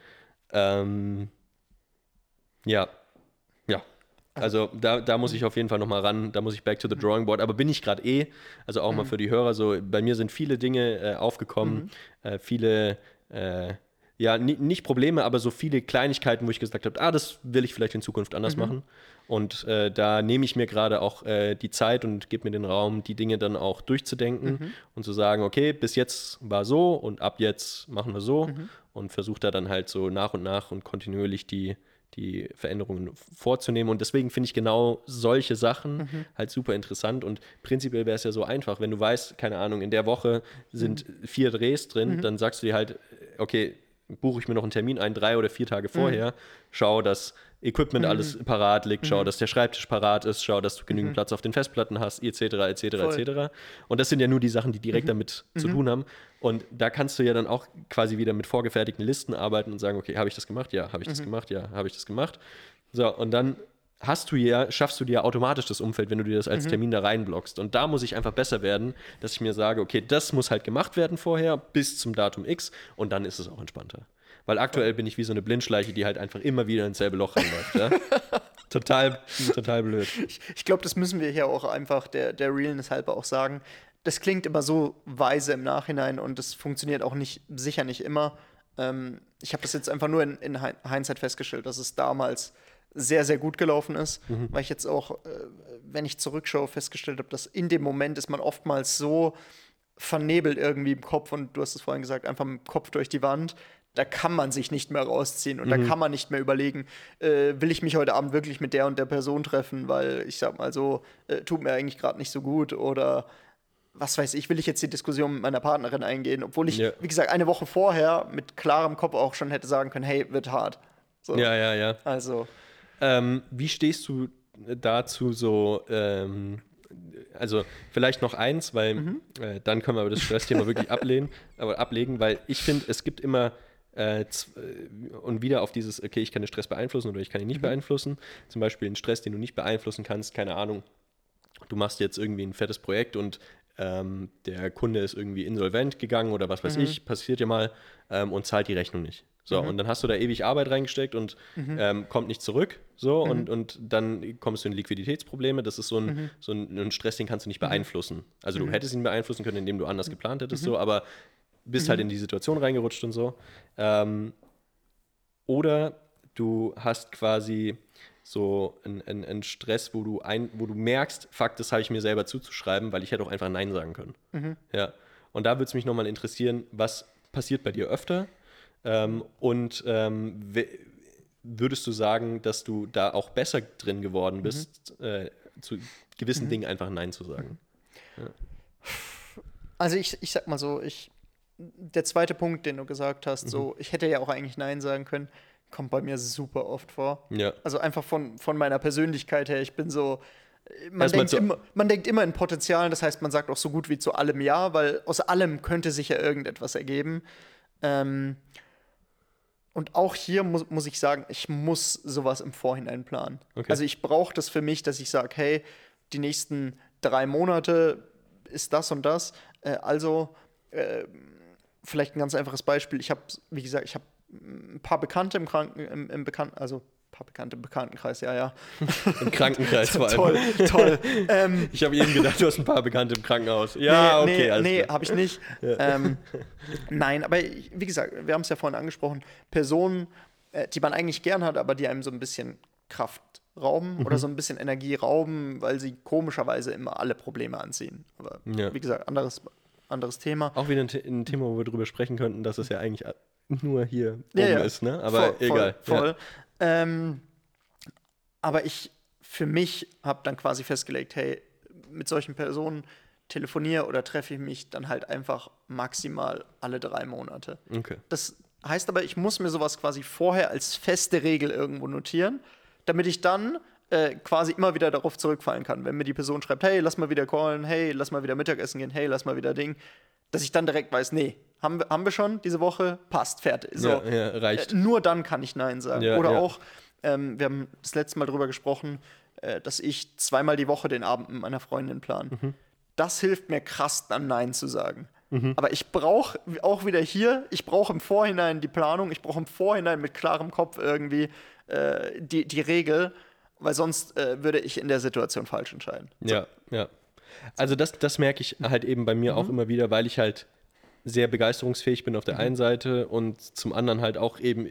Ähm, ja. Also da, da muss ich auf jeden Fall nochmal ran, da muss ich back to the drawing board, aber bin ich gerade eh, also auch mal für die Hörer so, bei mir sind viele Dinge äh, aufgekommen, äh, viele, äh, ja, ni nicht Probleme, aber so viele Kleinigkeiten, wo ich gesagt habe, ah, das will ich vielleicht in Zukunft anders machen. Und äh, da nehme ich mir gerade auch äh, die Zeit und gebe mir den Raum, die Dinge dann auch durchzudenken und zu sagen, okay, bis jetzt war so und ab jetzt machen wir so und versuche da dann halt so nach und nach und kontinuierlich die, die Veränderungen vorzunehmen. Und deswegen finde ich genau solche Sachen halt super interessant. Und prinzipiell wäre es ja so einfach, wenn du weißt, keine Ahnung, in der Woche sind vier Drehs drin, dann sagst du dir halt, okay, buche ich mir noch einen Termin ein, drei oder vier Tage vorher, schau, dass Equipment alles parat liegt, schau, dass der Schreibtisch parat ist, schau, dass du genügend Platz auf den Festplatten hast, etc., etc., etc. Und das sind ja nur die Sachen, die direkt damit zu tun haben. Und da kannst du ja dann auch quasi wieder mit vorgefertigten Listen arbeiten und sagen, okay, habe ich das gemacht? Ja, habe ich das gemacht? Ja, habe ich das gemacht? So, und dann hast du ja, schaffst du dir automatisch das Umfeld, wenn du dir das als Termin da reinblockst. Und da muss ich einfach besser werden, dass ich mir sage, okay, das muss halt gemacht werden vorher bis zum Datum X und dann ist es auch entspannter. Weil aktuell bin ich wie so eine Blindschleiche, die halt einfach immer wieder ins selbe Loch reinläuft. Ja? total, total blöd. Ich, ich glaube, das müssen wir hier auch einfach der, der Realness halber auch sagen. Das klingt immer so weise im Nachhinein und das funktioniert auch nicht, sicher nicht immer. Ähm, ich habe das jetzt einfach nur in, in Hin- Hindsight festgestellt, dass es damals sehr, sehr gut gelaufen ist, weil ich jetzt auch, äh, wenn ich zurückschaue, festgestellt habe, dass in dem Moment ist man oftmals so vernebelt irgendwie im Kopf und du hast es vorhin gesagt, einfach mit dem Kopf durch die Wand. Da kann man sich nicht mehr rausziehen und da kann man nicht mehr überlegen, äh, will ich mich heute Abend wirklich mit der und der Person treffen, weil ich sag mal so, äh, tut mir eigentlich gerade nicht so gut oder was weiß ich, will ich jetzt die Diskussion mit meiner Partnerin eingehen, obwohl ich, Ja. wie gesagt, eine Woche vorher mit klarem Kopf auch schon hätte sagen können, hey, wird hart. So, Ja, ja, ja. Also, Ähm, wie stehst du dazu so, ähm, also vielleicht noch eins, weil äh, dann können wir aber das Stressthema wirklich ablehnen, aber ablegen, weil ich finde, es gibt immer äh, äh, und wieder auf dieses, okay, ich kann den Stress beeinflussen oder ich kann ihn nicht beeinflussen. Zum Beispiel einen Stress, den du nicht beeinflussen kannst, keine Ahnung, du machst jetzt irgendwie ein fettes Projekt und ähm, der Kunde ist irgendwie insolvent gegangen oder was weiß ich, passiert ja mal ähm, und zahlt die Rechnung nicht. So, und dann hast du da ewig Arbeit reingesteckt und ähm, kommt nicht zurück. So, und, und dann kommst du in Liquiditätsprobleme. Das ist so ein, so ein, ein Stress, den kannst du nicht beeinflussen. Also du hättest ihn beeinflussen können, indem du anders geplant hättest, so, aber bist halt in die Situation reingerutscht und so. Ähm, oder du hast quasi so einen, einen, einen Stress, wo du, ein, wo du merkst, fuck, das habe ich mir selber zuzuschreiben, weil ich hätte auch einfach Nein sagen können. Ja. Und da würde es mich nochmal interessieren, was passiert bei dir öfter? Ähm, und ähm, würdest du sagen, dass du da auch besser drin geworden bist, äh, zu gewissen Dingen einfach Nein zu sagen? Also ich, ich sag mal so, ich, der zweite Punkt, den du gesagt hast, Mhm. so, ich hätte ja auch eigentlich Nein sagen können, kommt bei mir super oft vor. Ja. Also einfach von, von meiner Persönlichkeit her, ich bin so, man denkt, immer, man denkt immer in Potenzialen, das heißt, man sagt auch so gut wie zu allem Ja, weil aus allem könnte sich ja irgendetwas ergeben. Ähm, und auch hier muss, muss ich sagen, ich muss sowas im Vorhinein planen. Okay. Also ich brauche das für mich, dass ich sage, hey, die nächsten drei Monate ist das und das. Äh, also äh, vielleicht ein ganz einfaches Beispiel. Ich habe, wie gesagt, ich habe ein paar Bekannte im Kranken, im, im Bekannten, also ein paar Bekannte im Bekanntenkreis, ja, ja. Im Krankenkreis vor allem. toll, toll. ähm, Ich habe eben gedacht, du hast ein paar Bekannte im Krankenhaus. Ja, nee, okay, nee, alles nee habe ich nicht. Ähm, nein, aber wie gesagt, wir haben es ja vorhin angesprochen, Personen, äh, die man eigentlich gern hat, aber die einem so ein bisschen Kraft rauben Mhm. oder so ein bisschen Energie rauben, weil sie komischerweise immer alle Probleme anziehen. Aber Ja. wie gesagt, anderes, anderes Thema. Auch wieder ein, ein Thema, wo wir drüber sprechen könnten, dass es ja eigentlich nur hier Ja, oben ja. ist, ne? Aber Voll, egal. Voll, voll. Ähm, aber ich für mich habe dann quasi festgelegt, hey, mit solchen Personen telefoniere oder treffe ich mich dann halt einfach maximal alle drei Monate. Ja. Okay. Das heißt aber, ich muss mir sowas quasi vorher als feste Regel irgendwo notieren, damit ich dann äh, quasi immer wieder darauf zurückfallen kann. Wenn mir die Person schreibt, hey, lass mal wieder callen, hey, lass mal wieder Mittagessen gehen, hey, lass mal wieder Ding, dass ich dann direkt weiß, nee, haben wir, haben wir schon diese Woche, passt, fertig. So, Ja, ja, reicht. äh, nur dann kann ich Nein sagen. Ja, Oder auch, ähm, wir haben das letzte Mal drüber gesprochen, äh, dass ich zweimal die Woche den Abend mit meiner Freundin plan. Mhm. Das hilft mir krass, dann Nein zu sagen. Aber ich brauche auch wieder hier, ich brauche im Vorhinein die Planung, ich brauche im Vorhinein mit klarem Kopf irgendwie äh, die, die Regel, weil sonst äh, würde ich in der Situation falsch entscheiden. Ja, ja. Also das, das merke ich halt eben bei mir auch immer wieder, weil ich halt sehr begeisterungsfähig bin auf der einen Seite und zum anderen halt auch eben,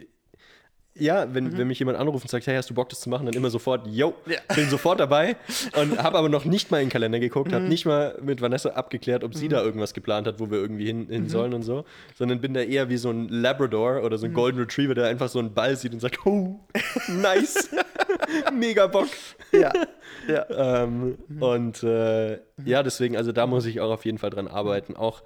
ja, wenn, wenn mich jemand anruft und sagt, hey, hast du Bock, das zu machen, dann immer sofort, yo, Ja. bin sofort dabei und habe aber noch nicht mal in den Kalender geguckt, habe nicht mal mit Vanessa abgeklärt, ob sie da irgendwas geplant hat, wo wir irgendwie hin, hin sollen und so, sondern bin da eher wie so ein Labrador oder so ein Golden Retriever, der einfach so einen Ball sieht und sagt, oh, nice, mega Bock. Ja, ja. Ähm, Und äh, ja, deswegen, also da muss ich auch auf jeden Fall dran arbeiten. Auch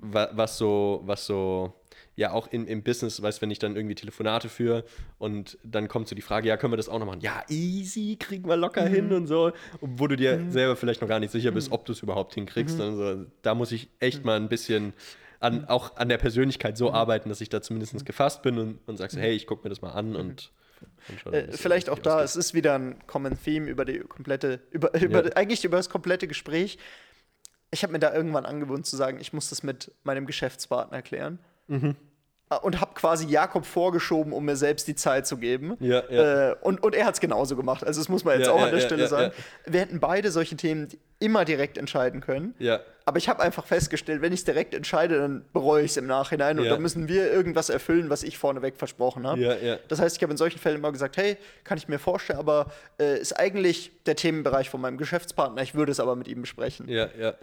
wa was so, was so, ja, auch in, im Business, weißt wenn ich dann irgendwie Telefonate führe und dann kommt so die Frage, ja, können wir das auch noch machen? Ja, easy, kriegen wir locker hin und so, wo du dir selber vielleicht noch gar nicht sicher bist, ob du es überhaupt hinkriegst. Also, da muss ich echt mal ein bisschen an, auch an der Persönlichkeit so arbeiten, dass ich da zumindest gefasst bin und, und sagst, hey, ich gucke mir das mal an und, Äh, vielleicht so auch da, es ist wieder ein Common Theme über die komplette, über, über Ja. eigentlich über das komplette Gespräch. Ich habe mir da irgendwann angewöhnt zu sagen, ich muss das mit meinem Geschäftspartner klären. Mhm. Äh, Und habe quasi Jakob vorgeschoben, um mir selbst die Zeit zu geben. Ja, ja. Äh, und, und er hat es genauso gemacht. Also das muss man jetzt Ja, auch an der Stelle sagen. Wir hätten beide solche Themen immer direkt entscheiden können. Ja, Aber ich habe einfach festgestellt, wenn ich es direkt entscheide, dann bereue ich es im Nachhinein. Und Ja. dann müssen wir irgendwas erfüllen, was ich vorneweg versprochen habe. Ja, ja. Das heißt, ich habe in solchen Fällen immer gesagt, hey, kann ich mir vorstellen, aber äh, ist eigentlich der Themenbereich von meinem Geschäftspartner. Ich würde es aber mit ihm besprechen.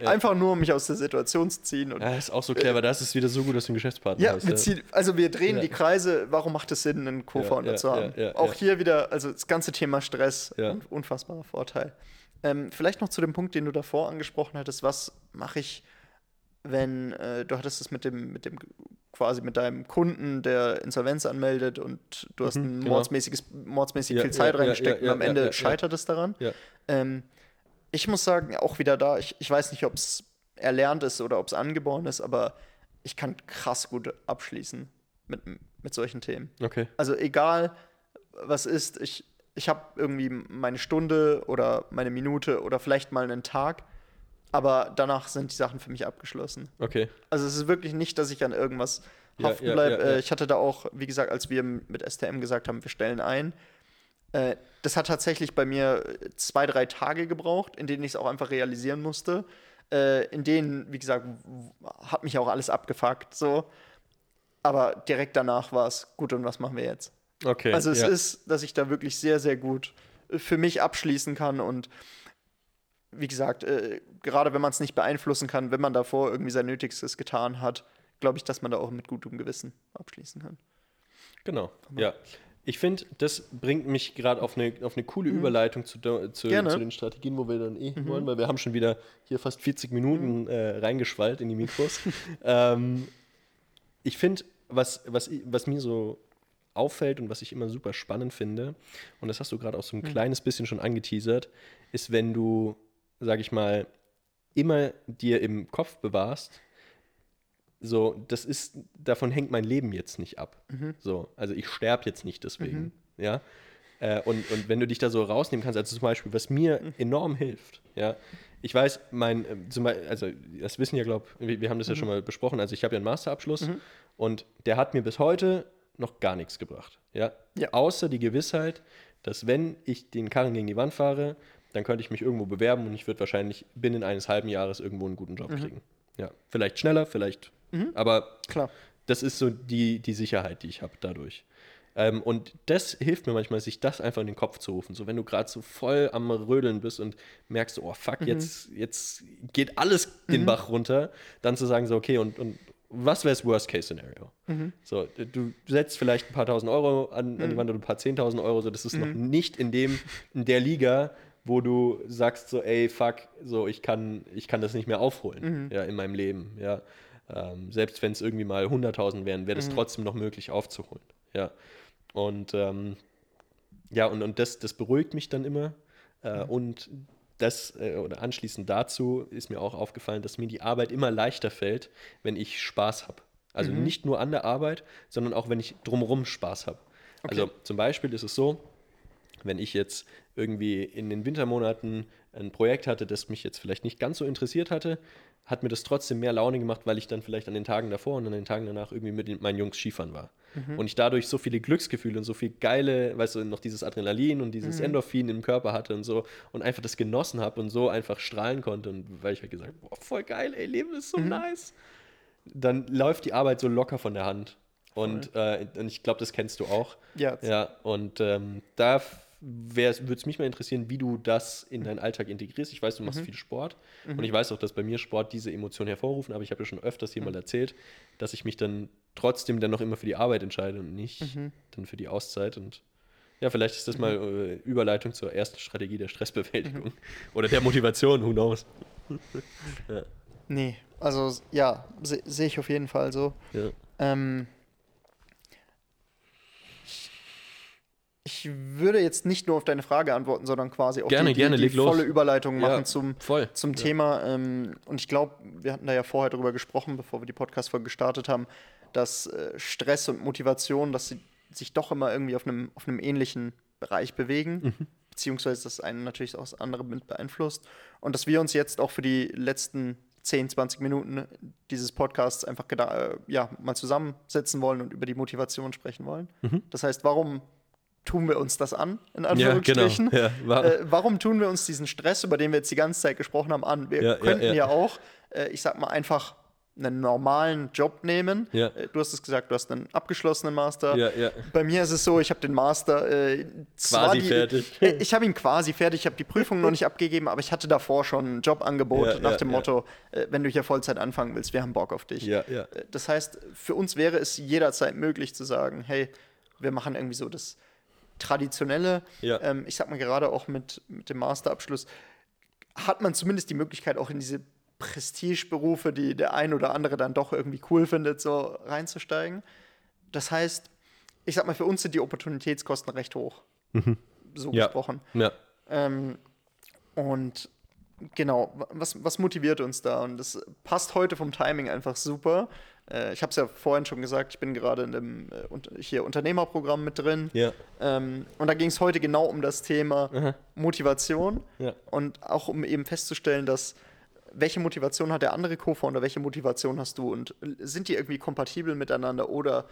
Einfach nur, um mich aus der Situation zu ziehen. Und, Ja, ist auch so clever. Das ist wieder so gut, dass du einen Geschäftspartner ja, hast. wir ziehen, also wir drehen die Kreise. Warum macht es Sinn, einen Co-Founder zu haben? Auch hier wieder, also das ganze Thema Stress, unfassbarer Vorteil. Ähm, vielleicht noch zu dem Punkt, den du davor angesprochen hattest. Was mache ich, wenn äh, du hattest es mit dem, mit dem quasi mit deinem Kunden, der Insolvenz anmeldet und du hast ein genau. mordsmäßiges, mordsmäßig Ja, viel Zeit ja, reingesteckt ja, und am Ende scheitert es daran. Ähm, ich muss sagen, auch wieder da, ich, ich weiß nicht, ob es erlernt ist oder ob es angeboren ist, aber ich kann krass gut abschließen mit, mit solchen Themen. Okay. Also egal, was ist, ich, ich habe irgendwie meine Stunde oder meine Minute oder vielleicht mal einen Tag, aber danach sind die Sachen für mich abgeschlossen. Okay. Also es ist wirklich nicht, dass ich an irgendwas haften ja, bleibe. ja, ja. Äh, ich hatte da auch, wie gesagt, als wir mit STM gesagt haben, wir stellen ein, äh, das hat tatsächlich bei mir zwei, drei Tage gebraucht, in denen ich es auch einfach realisieren musste. Äh, in denen, wie gesagt, hat mich auch alles abgefuckt, so. Aber direkt danach war es gut und was machen wir jetzt? Okay. Also es ja. ist, dass ich da wirklich sehr, sehr gut äh, für mich abschließen kann und wie gesagt, äh, gerade wenn man es nicht beeinflussen kann, wenn man davor irgendwie sein Nötigstes getan hat, glaube ich, dass man da auch mit gutem Gewissen abschließen kann. Genau, ja. Ich finde, das bringt mich gerade auf eine, auf eine coole Überleitung zu, zu, Mhm. Mhm. zu den Strategien, wo wir dann eh wollen, weil wir haben schon wieder hier fast 40 Minuten äh, reingeschwallt in die Mikros. ähm, ich finde, was, was, was mir so auffällt und was ich immer super spannend finde, und das hast du gerade auch so ein kleines bisschen schon angeteasert, ist, wenn du, sag ich mal, immer dir im Kopf bewahrst, so, das ist, davon hängt mein Leben jetzt nicht ab. So, also ich sterbe jetzt nicht deswegen. Ja. Äh, und, und wenn du dich da so rausnehmen kannst, also zum Beispiel, was mir enorm hilft, ja, ich weiß, mein, äh, zum Beispiel, also das wissen ja, glaube wir, wir haben das ja schon mal besprochen, also ich habe ja einen Masterabschluss und der hat mir bis heute noch gar nichts gebracht. Ja? Ja. Außer die Gewissheit, dass wenn ich den Karren gegen die Wand fahre, dann könnte ich mich irgendwo bewerben und ich würde wahrscheinlich binnen eines halben Jahres irgendwo einen guten Job kriegen. Ja, vielleicht schneller, vielleicht, aber Klar. das ist so die, die Sicherheit, die ich habe dadurch. Ähm, und das hilft mir manchmal, sich das einfach in den Kopf zu rufen. So, wenn du gerade so voll am Rödeln bist und merkst, oh fuck, jetzt, jetzt geht alles den Bach runter, dann zu sagen, so, okay, und, und was wäre das Worst-Case-Szenario? So, du setzt vielleicht ein paar tausend Euro an, an die Wand oder ein paar zehntausend Euro, so, das ist noch nicht in dem, in der Liga, wo du sagst so, ey, fuck, so, ich kann, ich kann das nicht mehr aufholen, ja, in meinem Leben, ja. Ähm, selbst wenn es irgendwie mal 100.000 wären, wäre das trotzdem noch möglich aufzuholen, ja. Und ähm, ja, und, und das, das beruhigt mich dann immer. Äh, Und das, äh, oder anschließend dazu ist mir auch aufgefallen, dass mir die Arbeit immer leichter fällt, wenn ich Spaß habe. Also nicht nur an der Arbeit, sondern auch wenn ich drumherum Spaß habe. Also zum Beispiel ist es so, wenn ich jetzt irgendwie in den Wintermonaten ein Projekt hatte, das mich jetzt vielleicht nicht ganz so interessiert hatte, hat mir das trotzdem mehr Laune gemacht, weil ich dann vielleicht an den Tagen davor und an den Tagen danach irgendwie mit meinen Jungs Skifahren war. Und ich dadurch so viele Glücksgefühle und so viel geile, weißt du, noch dieses Adrenalin und dieses Endorphin im Körper hatte und so und einfach das genossen habe und so einfach strahlen konnte und weil ich halt gesagt, boah, voll geil, ey, Leben ist so nice. Dann läuft die Arbeit so locker von der Hand. Und, äh, und ich glaube, das kennst du auch. Ja. Ja, und ähm, da würde es mich mal interessieren, wie du das in deinen Alltag integrierst. Ich weiß, du machst viel Sport und ich weiß auch, dass bei mir Sport diese Emotionen hervorrufen, aber ich habe ja schon öfters hier mal erzählt, dass ich mich dann trotzdem dann noch immer für die Arbeit entscheide und nicht dann für die Auszeit. Und ja, vielleicht ist das mal äh, Überleitung zur ersten Strategie der Stressbewältigung oder der Motivation, who knows. Nee, also ja, se- sehe ich auf jeden Fall so. Ja. Ähm, ich würde jetzt nicht nur auf deine Frage antworten, sondern quasi auch Gerne, die, die, gerne, die leg los. volle Überleitung machen Ja, zum, voll. zum Thema. Ähm, und ich glaube, wir hatten da ja vorher drüber gesprochen, bevor wir die Podcast-Folge gestartet haben, dass äh, Stress und Motivation, dass sie sich doch immer irgendwie auf einem, auf einem ähnlichen Bereich bewegen, Mhm. beziehungsweise das eine natürlich auch das andere mit beeinflusst. Und dass wir uns jetzt auch für die letzten 10, 20 Minuten dieses Podcasts einfach äh, ja, mal zusammensetzen wollen und über die Motivation sprechen wollen. Das heißt, warum tun wir uns das an, in Mhm. Ja, genau. Anführungsstrichen? Ja, war, Äh, warum tun wir uns diesen Stress, über den wir jetzt die ganze Zeit gesprochen haben, an? Wir Ja, könnten ja, auch, äh, ich sag mal, einfach einen normalen Job nehmen. Ja. Äh, du hast es gesagt, du hast einen abgeschlossenen Master. ja, ja. Bei mir ist es so, ich habe den Master äh, Quasi die, fertig. Äh, Ich habe ihn quasi fertig, ich habe die Prüfung noch nicht abgegeben, aber ich hatte davor schon ein Jobangebot nach dem. Motto, äh, wenn du hier Vollzeit anfangen willst, wir haben Bock auf dich. Äh, Das heißt, für uns wäre es jederzeit möglich zu sagen, hey, wir machen irgendwie so das Traditionelle. Ja. Ähm, ich sag mal gerade auch mit, mit dem Masterabschluss hat man zumindest die Möglichkeit, auch in diese Prestigeberufe, die der ein oder andere dann doch irgendwie cool findet, so reinzusteigen. Das heißt, ich sag mal, für uns sind die Opportunitätskosten recht hoch. So Mhm. Ja. gesprochen. ja. Ähm, und genau, wa- was, was motiviert uns da? Und das passt heute vom Timing einfach super. Äh, ich habe es ja vorhin schon gesagt, ich bin gerade in dem äh, hier Unternehmerprogramm mit drin. Ja. Ähm, und da ging es heute genau um das Thema Aha. Motivation Ja. und auch um eben festzustellen, dass welche Motivation hat der andere Co-Founder, welche Motivation hast du und sind die irgendwie kompatibel miteinander oder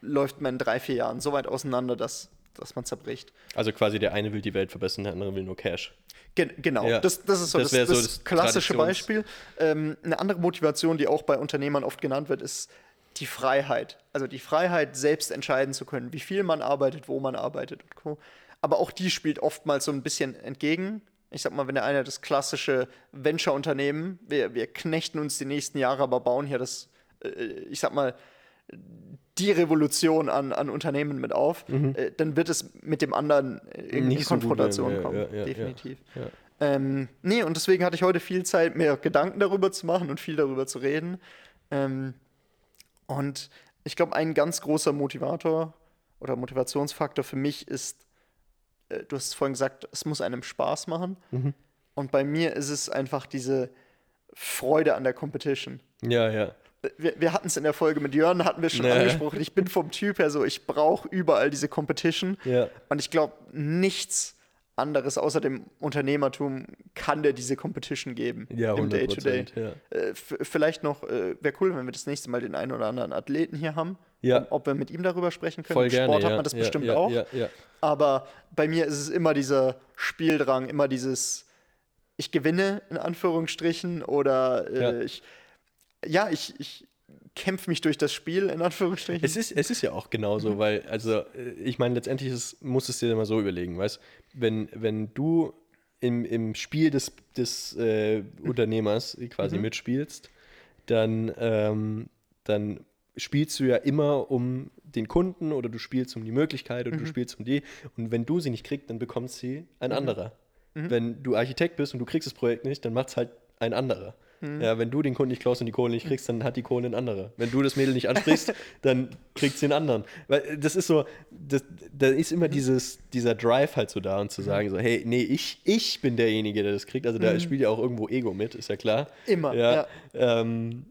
läuft man in drei, vier Jahren so weit auseinander, dass, dass man zerbricht? Also quasi der eine will die Welt verbessern, der andere will nur Cash. Gen genau, Ja. das, das ist so Das das, so das klassische Beispiel. Ähm, eine andere Motivation, die auch bei Unternehmern oft genannt wird, ist die Freiheit. Also die Freiheit, selbst entscheiden zu können, wie viel man arbeitet, wo man arbeitet und Co. Aber auch die spielt oftmals so ein bisschen entgegen. Ich sag mal, wenn der eine das klassische Venture-Unternehmen, wir, wir knechten uns die nächsten Jahre, aber bauen hier das, äh, ich sag mal, die Revolution an, an Unternehmen mit auf, äh, dann wird es mit dem anderen irgendwie in Mhm. Nicht so Konfrontation ja, kommen. ja, ja. definitiv. Ja. Ähm, nee, und deswegen hatte ich heute viel Zeit, mir Gedanken darüber zu machen und viel darüber zu reden. Ähm, und ich glaube, ein ganz großer Motivator oder Motivationsfaktor für mich ist, äh, du hast es vorhin gesagt, es muss einem Spaß machen. Mhm. Und bei mir ist es einfach diese Freude an der Competition. Ja, ja. Wir, wir hatten es in der Folge mit Jörn, hatten wir schon Nee. angesprochen. Ich bin vom Typ her so, ich brauche überall diese Competition. Ja. Und ich glaube, nichts anderes außer dem Unternehmertum kann dir diese Competition geben Ja, im 100 Day-to-Day. Ja. Äh, vielleicht noch, äh, wäre cool, wenn wir das nächste Mal den einen oder anderen Athleten hier haben. Ja. Ob, wir mit ihm darüber sprechen können. Voll Im gerne. Sport hat man das bestimmt auch. Aber bei mir ist es immer dieser Spieldrang, immer dieses, ich gewinne in Anführungsstrichen oder äh, ich, ja, ich, ich kämpfe mich durch das Spiel in Anführungsstrichen. Es ist, es ist ja auch genauso, weil, also, äh, ich meine, letztendlich ist, musst du es dir immer so überlegen, weißt wenn, wenn du im, im Spiel des, des äh, Unternehmers quasi mitspielst, dann, ähm, dann spielst du ja immer um den Kunden oder du spielst um die Möglichkeit oder du spielst um die. Und wenn du sie nicht kriegst, dann bekommt sie ein anderer. Wenn du Architekt bist und du kriegst das Projekt nicht, dann macht es halt ein anderer. Ja, wenn du den Kunden nicht klaust und die Kohle nicht kriegst, dann hat die Kohle ein anderer. Wenn du das Mädel nicht ansprichst, dann kriegt sie einen anderen. Weil äh, das ist so, das, da ist immer dieses, dieser Drive halt so da und zu sagen so, hey, nee, ich, ich bin derjenige, der das kriegt. Also da spielt ja auch irgendwo Ego mit, ist ja klar. Immer, Ja. ja. Ähm,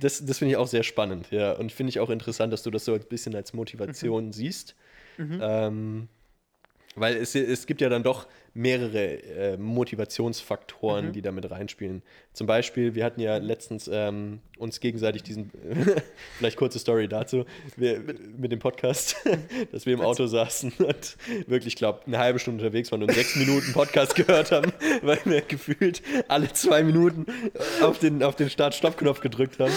das das finde ich auch sehr spannend, ja. Und finde ich auch interessant, dass du das so ein bisschen als Motivation siehst. Ähm, weil es, es gibt ja dann doch mehrere äh, Motivationsfaktoren, die da mit reinspielen. Zum Beispiel, wir hatten ja letztens ähm, uns gegenseitig diesen, vielleicht kurze Story dazu, wir, mit dem Podcast, dass wir im Auto saßen und wirklich, glaube eine halbe Stunde unterwegs waren und sechs Minuten Podcast gehört haben, weil wir gefühlt alle zwei Minuten auf den, auf den Start-Stopp-Knopf gedrückt haben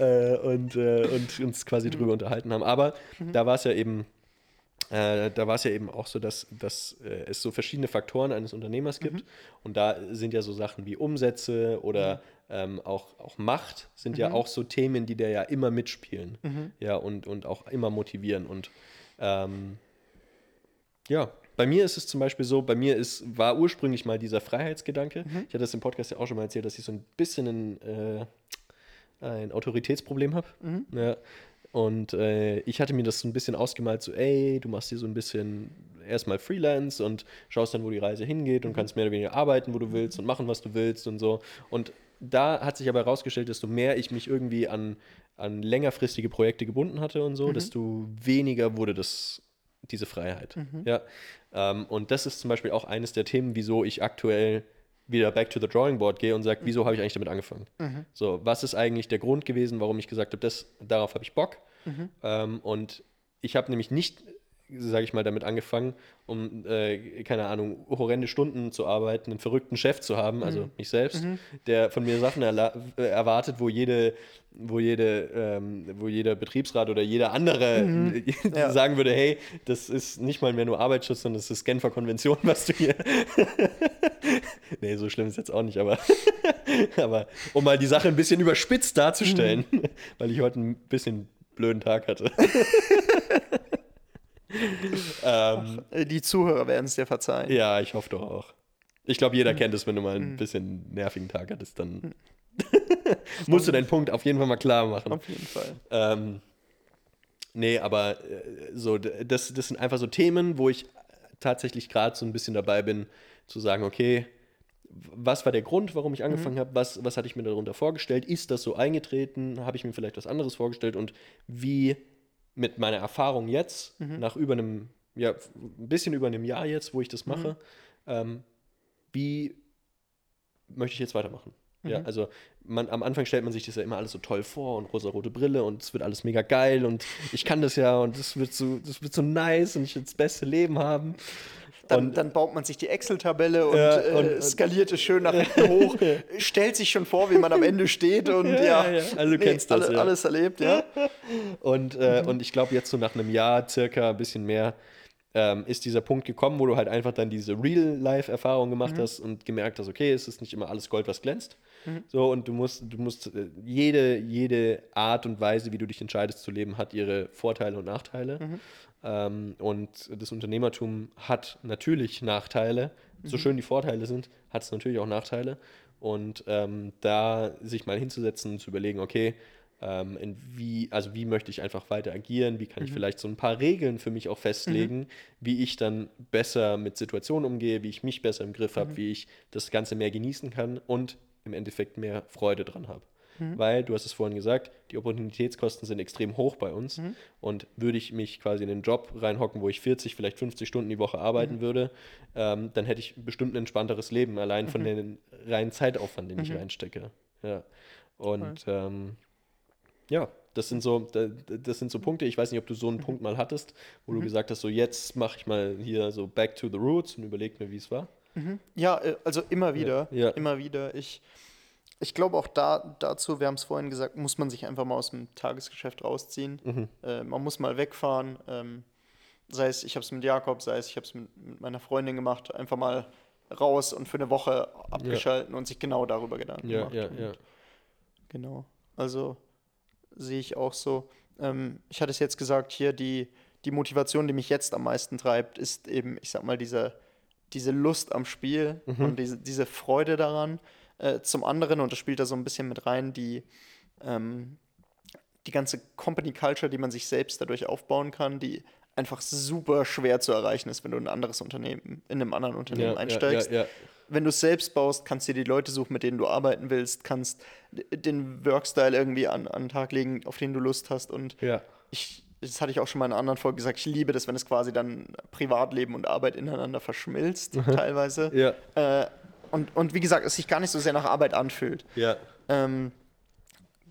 äh, und, äh, und uns quasi drüber unterhalten haben. Aber da war es ja eben äh, da war es ja eben auch so, dass, dass äh, es so verschiedene Faktoren eines Unternehmers gibt. Und da sind ja so Sachen wie Umsätze oder ähm, auch, auch Macht sind ja auch so Themen, die da ja immer mitspielen. Ja, und, und auch immer motivieren. Und ähm, ja, bei mir ist es zum Beispiel so, bei mir ist, war ursprünglich mal dieser Freiheitsgedanke. Ich hatte das im Podcast ja auch schon mal erzählt, dass ich so ein bisschen ein, äh, ein Autoritätsproblem habe. Ja. Und äh, ich hatte mir das so ein bisschen ausgemalt, so, ey, du machst hier so ein bisschen erstmal Freelance und schaust dann, wo die Reise hingeht und kannst mehr oder weniger arbeiten, wo du willst und machen, was du willst und so. Und da hat sich aber herausgestellt, desto mehr ich mich irgendwie an, an längerfristige Projekte gebunden hatte und so, desto weniger wurde das diese Freiheit. Ja. Ähm, und das ist zum Beispiel auch eines der Themen, wieso ich aktuell wieder back to the drawing board gehe und sage, wieso habe ich eigentlich damit angefangen? So, was ist eigentlich der Grund gewesen, warum ich gesagt habe, das, darauf habe ich Bock? Ähm, und ich habe nämlich nicht, sage ich mal, damit angefangen, um, äh, keine Ahnung, horrende Stunden zu arbeiten, einen verrückten Chef zu haben, also mich selbst, der von mir Sachen äh, erwartet, wo jede, wo jede, ähm, wo jeder Betriebsrat oder jeder andere Ja. sagen würde, hey, das ist nicht mal mehr nur Arbeitsschutz, sondern das ist Genfer Konvention, was du hier. nee, so schlimm ist jetzt auch nicht, aber, aber um mal die Sache ein bisschen überspitzt darzustellen, weil ich heute ein bisschen blöden Tag hatte. Ähm, Äh, Die Zuhörer werden es dir verzeihen. ja, ich hoffe doch auch. Ich glaube, jeder kennt es, wenn du mal ein bisschen nervigen Tag hattest, dann musst du deinen Punkt auf jeden Fall mal klar machen. Auf jeden Fall. Ähm, nee, aber äh, so, das, das sind einfach so Themen, wo ich tatsächlich gerade so ein bisschen dabei bin, zu sagen, okay, was war der Grund, warum ich angefangen habe? Was, was hatte ich mir darunter vorgestellt? Ist das so eingetreten? Habe ich mir vielleicht was anderes vorgestellt? Und wie mit meiner Erfahrung jetzt, nach über einem, ja, ein bisschen über einem Jahr jetzt, wo ich das mache, ähm, wie möchte ich jetzt weitermachen? Ja, also man, am Anfang stellt man sich das ja immer alles so toll vor und rosa-rote Brille und es wird alles mega geil und ich kann das ja und das wird so, das wird so nice und ich will das beste Leben haben. Dann, dann, baut man sich die Excel-Tabelle und, ja, und, äh, skaliert es schön nach hinten hoch, stellt sich schon vor, wie man am Ende steht und ja, ja, ja. also nee, kennst das, alle, alles erlebt, ja. Und, äh, und ich glaube, jetzt so nach einem Jahr circa ein bisschen mehr ähm, ist dieser Punkt gekommen, wo du halt einfach dann diese Real-Life-Erfahrung gemacht mhm. hast und gemerkt hast, okay, es ist nicht immer alles Gold, was glänzt. Mhm. So, und du musst, du musst, äh, jede, jede Art und Weise, wie du dich entscheidest zu leben, hat ihre Vorteile und Nachteile. Mhm. Ähm, und das Unternehmertum hat natürlich Nachteile. So mhm. schön die Vorteile sind, hat es natürlich auch Nachteile. Und ähm, da sich mal hinzusetzen und zu überlegen, okay, ähm, in wie, also wie möchte ich einfach weiter agieren, wie kann ich mhm. vielleicht so ein paar Regeln für mich auch festlegen, mhm. wie ich dann besser mit Situationen umgehe, wie ich mich besser im Griff habe, mhm. wie ich das Ganze mehr genießen kann und im Endeffekt mehr Freude dran habe. Mhm. Weil, du hast es vorhin gesagt, die Opportunitätskosten sind extrem hoch bei uns. Mhm. Und würde ich mich quasi in den Job reinhocken, wo ich 40, vielleicht 50 Stunden die Woche arbeiten mhm. würde, ähm, dann hätte ich bestimmt ein entspannteres Leben, allein von dem reinen Zeitaufwand, den ich reinstecke. Ja. Und ähm, ja, das sind so, das sind so Punkte. Ich weiß nicht, ob du so einen Punkt mal hattest, wo mhm. du gesagt hast, so jetzt mache ich mal hier so back to the roots und überleg mir, wie es war. Mhm. Ja, äh, also immer wieder, ja, ja. immer wieder. Ich, ich glaube auch da, dazu, wir haben es vorhin gesagt, muss man sich einfach mal aus dem Tagesgeschäft rausziehen. Mhm. Äh, man muss mal wegfahren. Ähm, sei es, ich habe es mit Jakob, sei es, ich habe es mit, mit, meiner Freundin gemacht, einfach mal raus und für eine Woche abgeschalten ja. und sich genau darüber Gedanken ja, gemacht. Ja, ja. Genau. Also sehe ich auch so. Ähm, ich hatte es jetzt gesagt, hier die, die Motivation, die mich jetzt am meisten treibt, ist eben, ich sag mal, diese, diese Lust am Spiel mhm. und diese, diese Freude daran. Äh, zum anderen, und das spielt da so ein bisschen mit rein, die, ähm, die ganze Company Culture, die man sich selbst dadurch aufbauen kann, die einfach super schwer zu erreichen ist, wenn du in ein anderes Unternehmen, in einem anderen Unternehmen ja, einsteigst. Ja, ja, wenn du es selbst baust, kannst du dir die Leute suchen, mit denen du arbeiten willst, kannst den Workstyle irgendwie an, an den Tag legen, auf den du Lust hast. Und ja. ich, das hatte ich auch schon mal in einer anderen Folge gesagt, ich liebe das, wenn es quasi dann Privatleben und Arbeit ineinander verschmilzt, teilweise. Ja. Äh, und, und wie gesagt, es sich gar nicht so sehr nach Arbeit anfühlt. Ja. Ähm,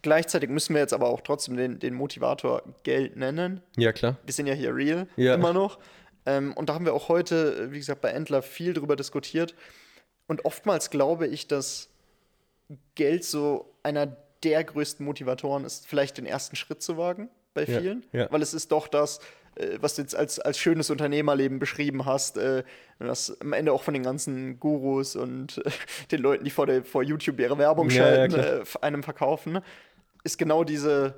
gleichzeitig müssen wir jetzt aber auch trotzdem den, den Motivator Geld nennen. Ja, klar. Wir sind ja hier real, ja. immer noch. Ähm, und da haben wir auch heute, wie gesagt, bei Endler viel drüber diskutiert. Und oftmals glaube ich, dass Geld so einer der größten Motivatoren ist, vielleicht den ersten Schritt zu wagen bei vielen. Ja, ja. Weil es ist doch das, äh, was du jetzt als, als schönes Unternehmerleben beschrieben hast, äh, was am Ende auch von den ganzen Gurus und äh, den Leuten, die vor, der, vor YouTube ihre Werbung schalten, ja, einem verkaufen, ist genau diese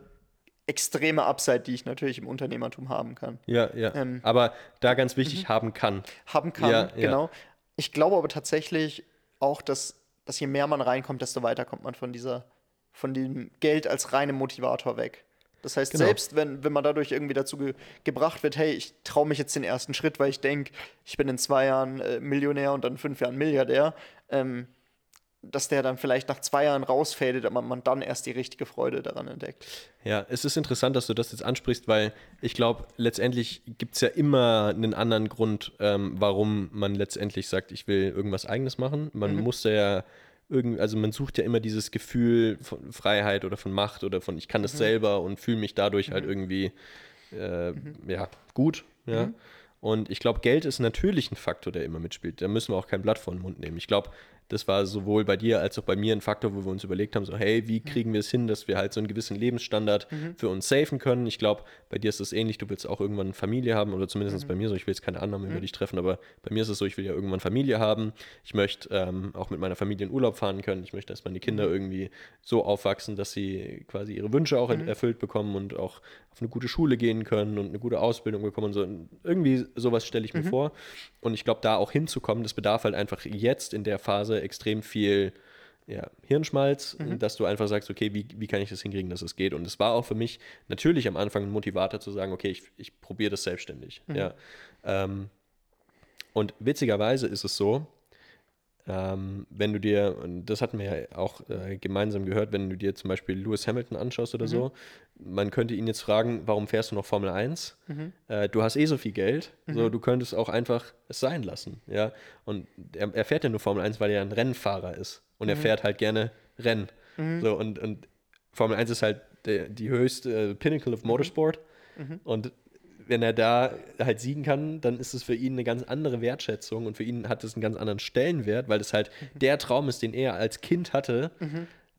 extreme Upside, die ich natürlich im Unternehmertum haben kann. Ja, ja. Ähm, aber da ganz wichtig, mhm. haben kann. Haben kann, genau. Ich glaube aber tatsächlich auch, dass, dass je mehr man reinkommt, desto weiter kommt man von dieser, von dem Geld als reinem Motivator weg. Das heißt, genau. selbst wenn, wenn man dadurch irgendwie dazu ge gebracht wird, hey, ich traue mich jetzt den ersten Schritt, weil ich denke, ich bin in zwei Jahren äh, Millionär und dann in fünf Jahren Milliardär, ähm, dass der dann vielleicht nach zwei Jahren rausfädet, aber man dann erst die richtige Freude daran entdeckt. Ja, es ist interessant, dass du das jetzt ansprichst, weil ich glaube, letztendlich gibt es ja immer einen anderen Grund, ähm, warum man letztendlich sagt, ich will irgendwas Eigenes machen. Man mhm. muss ja irgendwie, also man sucht ja immer dieses Gefühl von Freiheit oder von Macht oder von ich kann das mhm. selber und fühle mich dadurch halt mhm. halt irgendwie äh, mhm. ja, gut. Ja. Mhm. Und ich glaube, Geld ist natürlich ein Faktor, der immer mitspielt. Da müssen wir auch kein Blatt vor den Mund nehmen. Ich glaube, das war sowohl bei dir als auch bei mir ein Faktor, wo wir uns überlegt haben, so hey, wie mhm. kriegen wir es hin, dass wir halt so einen gewissen Lebensstandard mhm. für uns safen können. Ich glaube, bei dir ist es ähnlich, du willst auch irgendwann Familie haben oder zumindest mhm. bei mir so, ich will jetzt keine Annahmen mhm. über dich treffen, aber bei mir ist es so, ich will ja irgendwann Familie haben. Ich möchte ähm, auch mit meiner Familie in Urlaub fahren können. Ich möchte, dass meine Kinder mhm. irgendwie so aufwachsen, dass sie quasi ihre Wünsche auch mhm. erfüllt bekommen und auch auf eine gute Schule gehen können und eine gute Ausbildung bekommen und so. irgendwie sowas stelle ich mir vor. Und ich glaube, da auch hinzukommen, das bedarf halt einfach jetzt in der Phase extrem viel ja, Hirnschmalz, mhm. dass du einfach sagst, okay, wie, wie kann ich das hinkriegen, dass es geht? Und es war auch für mich natürlich am Anfang ein Motivator zu sagen, okay, ich, ich probiere das selbstständig. Mhm. Ja. Ähm, und witzigerweise ist es so, ähm, wenn du dir, und das hatten wir ja auch äh, gemeinsam gehört, wenn du dir zum Beispiel Lewis Hamilton anschaust oder mhm. so, man könnte ihn jetzt fragen, warum fährst du noch Formel 1? Mhm. Äh, du hast eh so viel Geld, mhm. so du könntest auch einfach es sein lassen, ja. Und er, er, fährt ja nur Formel 1, weil er ein Rennfahrer ist. Und er mhm. fährt halt gerne Rennen. So, und, und Formel 1 ist halt der, die höchste äh, Pinnacle of Motorsport. Und wenn er da halt siegen kann, dann ist es für ihn eine ganz andere Wertschätzung und für ihn hat es einen ganz anderen Stellenwert, weil es halt der Traum ist, den er als Kind hatte,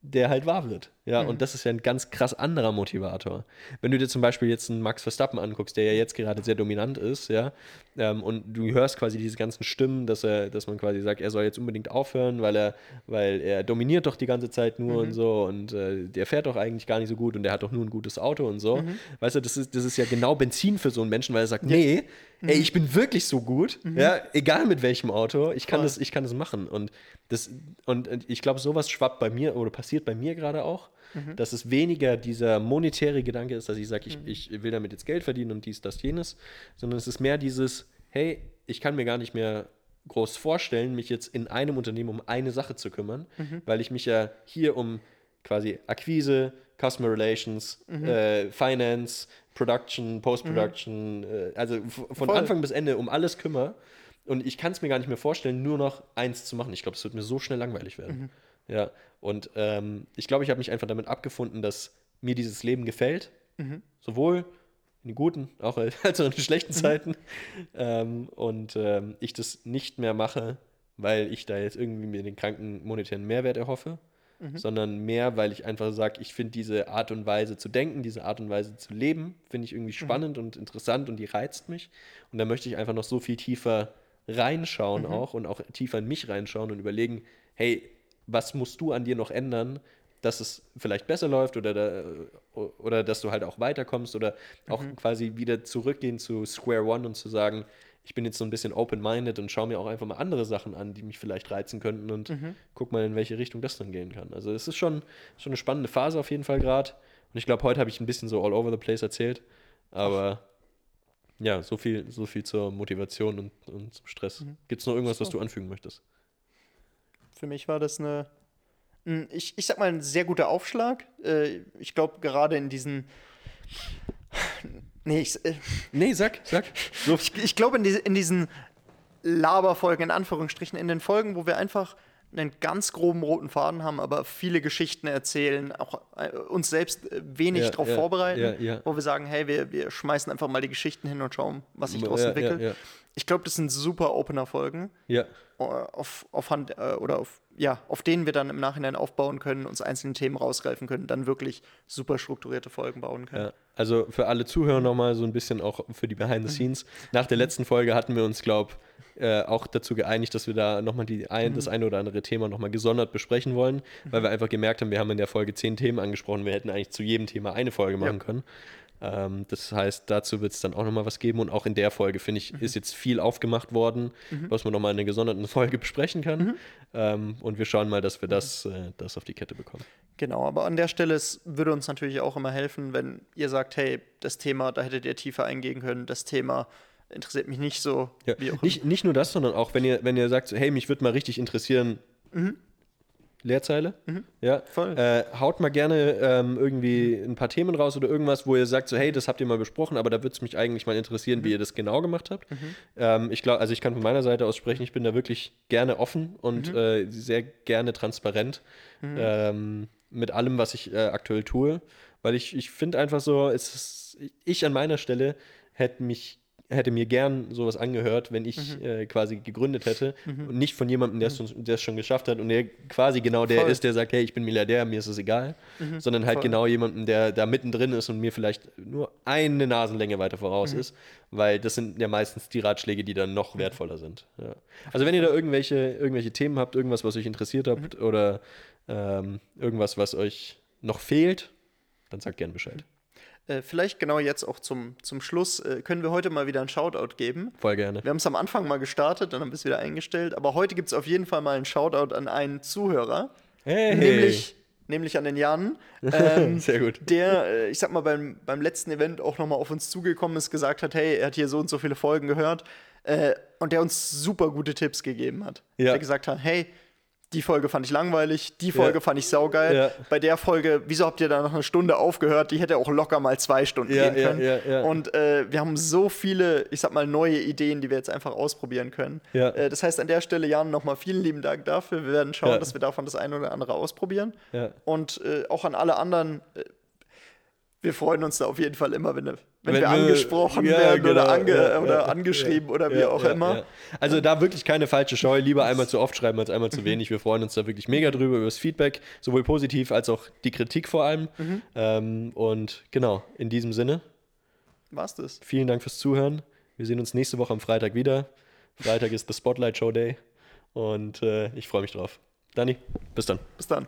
der halt wahr wird. Ja, und das ist ja ein ganz krass anderer Motivator. Wenn du dir zum Beispiel jetzt einen Max Verstappen anguckst, der ja jetzt gerade sehr dominant ist, ja, ähm, und du hörst quasi diese ganzen Stimmen, dass er, dass man quasi sagt, er soll jetzt unbedingt aufhören, weil er, weil er dominiert doch die ganze Zeit nur und so und äh, der fährt doch eigentlich gar nicht so gut und der hat doch nur ein gutes Auto und so. Weißt du, das ist, das ist ja genau Benzin für so einen Menschen, weil er sagt, nee, ey, ich bin wirklich so gut, ja, egal mit welchem Auto, ich kann Voll. das, ich kann das machen. Und das, und und ich glaube, sowas schwappt bei mir oder passiert bei mir gerade auch, dass es weniger dieser monetäre Gedanke ist, dass ich sage, ich, ich will damit jetzt Geld verdienen und dies, das, jenes, sondern es ist mehr dieses, hey, ich kann mir gar nicht mehr groß vorstellen, mich jetzt in einem Unternehmen um eine Sache zu kümmern, weil ich mich ja hier um quasi Akquise, Customer Relations, äh, Finance, Production, Post-Production, äh, also von Voll. Anfang bis Ende um alles kümmere. Und ich kann es mir gar nicht mehr vorstellen, nur noch eins zu machen. Ich glaube, es wird mir so schnell langweilig werden. Ja, und ähm, ich glaube, ich habe mich einfach damit abgefunden, dass mir dieses Leben gefällt. Sowohl in den guten, auch als auch in den schlechten Zeiten. Ähm, und ähm, ich das nicht mehr mache, weil ich da jetzt irgendwie mir den kranken monetären Mehrwert erhoffe, sondern mehr, weil ich einfach sage, ich finde diese Art und Weise zu denken, diese Art und Weise zu leben, finde ich irgendwie spannend und interessant und die reizt mich. Und da möchte ich einfach noch so viel tiefer reinschauen auch und auch tiefer in mich reinschauen und überlegen, hey, was musst du an dir noch ändern, dass es vielleicht besser läuft oder, da, oder dass du halt auch weiterkommst oder auch quasi wieder zurückgehen zu Square One und zu sagen, ich bin jetzt so ein bisschen open-minded und schaue mir auch einfach mal andere Sachen an, die mich vielleicht reizen könnten und guck mal, in welche Richtung das dann gehen kann. Also es ist schon, schon eine spannende Phase auf jeden Fall gerade. Und ich glaube, heute habe ich ein bisschen so all over the place erzählt. Aber ja, so viel, so viel zur Motivation und, und zum Stress. Gibt es noch irgendwas, was du anfügen möchtest? Für mich war das eine, ein- ich, ich sag mal, ein sehr guter Aufschlag. Äh, Ich glaube, gerade in diesen. Nee, ich, äh, Nee, sag, sag. Ich, ich glaube, in, diese, in diesen Laberfolgen, in Anführungsstrichen, in den Folgen, wo wir einfach einen ganz groben roten Faden haben, aber viele Geschichten erzählen, auch äh, uns selbst wenig Ja, darauf ja, vorbereiten, ja, wo wir sagen, hey, wir, wir schmeißen einfach mal die Geschichten hin und schauen, was sich daraus entwickelt. Ich glaube, das sind super Opener-Folgen ja. Äh, auf, auf Hand äh, oder auf, ja, auf denen wir dann im Nachhinein aufbauen können, uns einzelne Themen rausgreifen können, dann wirklich super strukturierte Folgen bauen können. Ja, also für alle Zuhörer nochmal so ein bisschen auch für die Behind the Scenes. Nach der letzten Folge hatten wir uns, glaube äh, auch dazu geeinigt, dass wir da nochmal ein, das eine oder andere Thema nochmal gesondert besprechen wollen, weil wir einfach gemerkt haben, wir haben in der Folge zehn Themen angesprochen, wir hätten eigentlich zu jedem Thema eine Folge machen Ja. können. Ähm, das heißt, dazu wird es dann auch nochmal was geben. Und auch in der Folge, finde ich, ist jetzt viel aufgemacht worden, was man nochmal in einer gesonderten Folge besprechen kann. Ähm, und wir schauen mal, dass wir das, äh, das auf die Kette bekommen. Genau, aber an der Stelle es würde uns natürlich auch immer helfen, wenn ihr sagt, hey, das Thema, da hättet ihr tiefer eingehen können, das Thema interessiert mich nicht so. Ja, nicht, nicht nur das, sondern auch, wenn ihr, wenn ihr sagt, hey, mich würde mal richtig interessieren, Leerzeile, ja, Voll. Äh, haut mal gerne ähm, irgendwie ein paar Themen raus oder irgendwas, wo ihr sagt, so, hey, das habt ihr mal besprochen, aber da würde es mich eigentlich mal interessieren, wie ihr das genau gemacht habt. Ähm, ich glaube, also ich kann von meiner Seite aus sprechen, ich bin da wirklich gerne offen und äh, sehr gerne transparent ähm, mit allem, was ich äh, aktuell tue, weil ich, ich finde einfach so, es ist, ich an meiner Stelle hätte mich hätte mir gern sowas angehört, wenn ich äh, quasi gegründet hätte und nicht von jemandem, der es schon- der es schon geschafft hat und der quasi genau der Voll. ist, der sagt, hey, ich bin Milliardär, mir ist es egal, sondern halt Voll. genau jemanden, der da mittendrin ist und mir vielleicht nur eine Nasenlänge weiter voraus ist, weil das sind ja meistens die Ratschläge, die dann noch wertvoller sind. Ja. Also wenn ihr da irgendwelche, irgendwelche Themen habt, irgendwas, was euch interessiert habt oder ähm, irgendwas, was euch noch fehlt, dann sagt gern Bescheid. Äh, vielleicht genau jetzt auch zum, zum Schluss äh, können wir heute mal wieder einen Shoutout geben. Voll gerne. Wir haben es am Anfang mal gestartet, dann haben wir es wieder eingestellt, aber heute gibt es auf jeden Fall mal einen Shoutout an einen Zuhörer, Hey. nämlich, nämlich an den Jan. Ähm, Sehr gut. der, äh, ich sag mal, beim, beim letzten Event auch nochmal auf uns zugekommen ist, gesagt hat, hey, er hat hier so und so viele Folgen gehört äh, und der uns super gute Tipps gegeben hat. Ja. Der gesagt hat, hey, die Folge fand ich langweilig, die Folge Ja. fand ich saugeil. Ja. Bei der Folge, wieso habt ihr da noch eine Stunde aufgehört? Die hätte auch locker mal zwei Stunden Ja, gehen können. Und äh, wir haben so viele, ich sag mal, neue Ideen, die wir jetzt einfach ausprobieren können. Äh, das heißt, an der Stelle, Jan, nochmal vielen lieben Dank dafür. Wir werden schauen, dass wir davon das eine oder andere ausprobieren. Und äh, auch an alle anderen, äh, wir freuen uns da auf jeden Fall immer, wenn, wenn, Wenn wir angesprochen ja, werden oder, genau, ange ja, oder ja, angeschrieben oder wie auch immer. Also da wirklich keine falsche Scheu. Lieber einmal zu oft schreiben als einmal zu wenig. Wir freuen uns da wirklich mega drüber über das Feedback, sowohl positiv als auch die Kritik vor allem. Mhm. Ähm, und genau, in diesem Sinne, War's das? vielen Dank fürs Zuhören. Wir sehen uns nächste Woche am Freitag wieder. Freitag ist the Spotlight Show Day und äh, ich freue mich drauf. Dani, bis dann. Bis dann.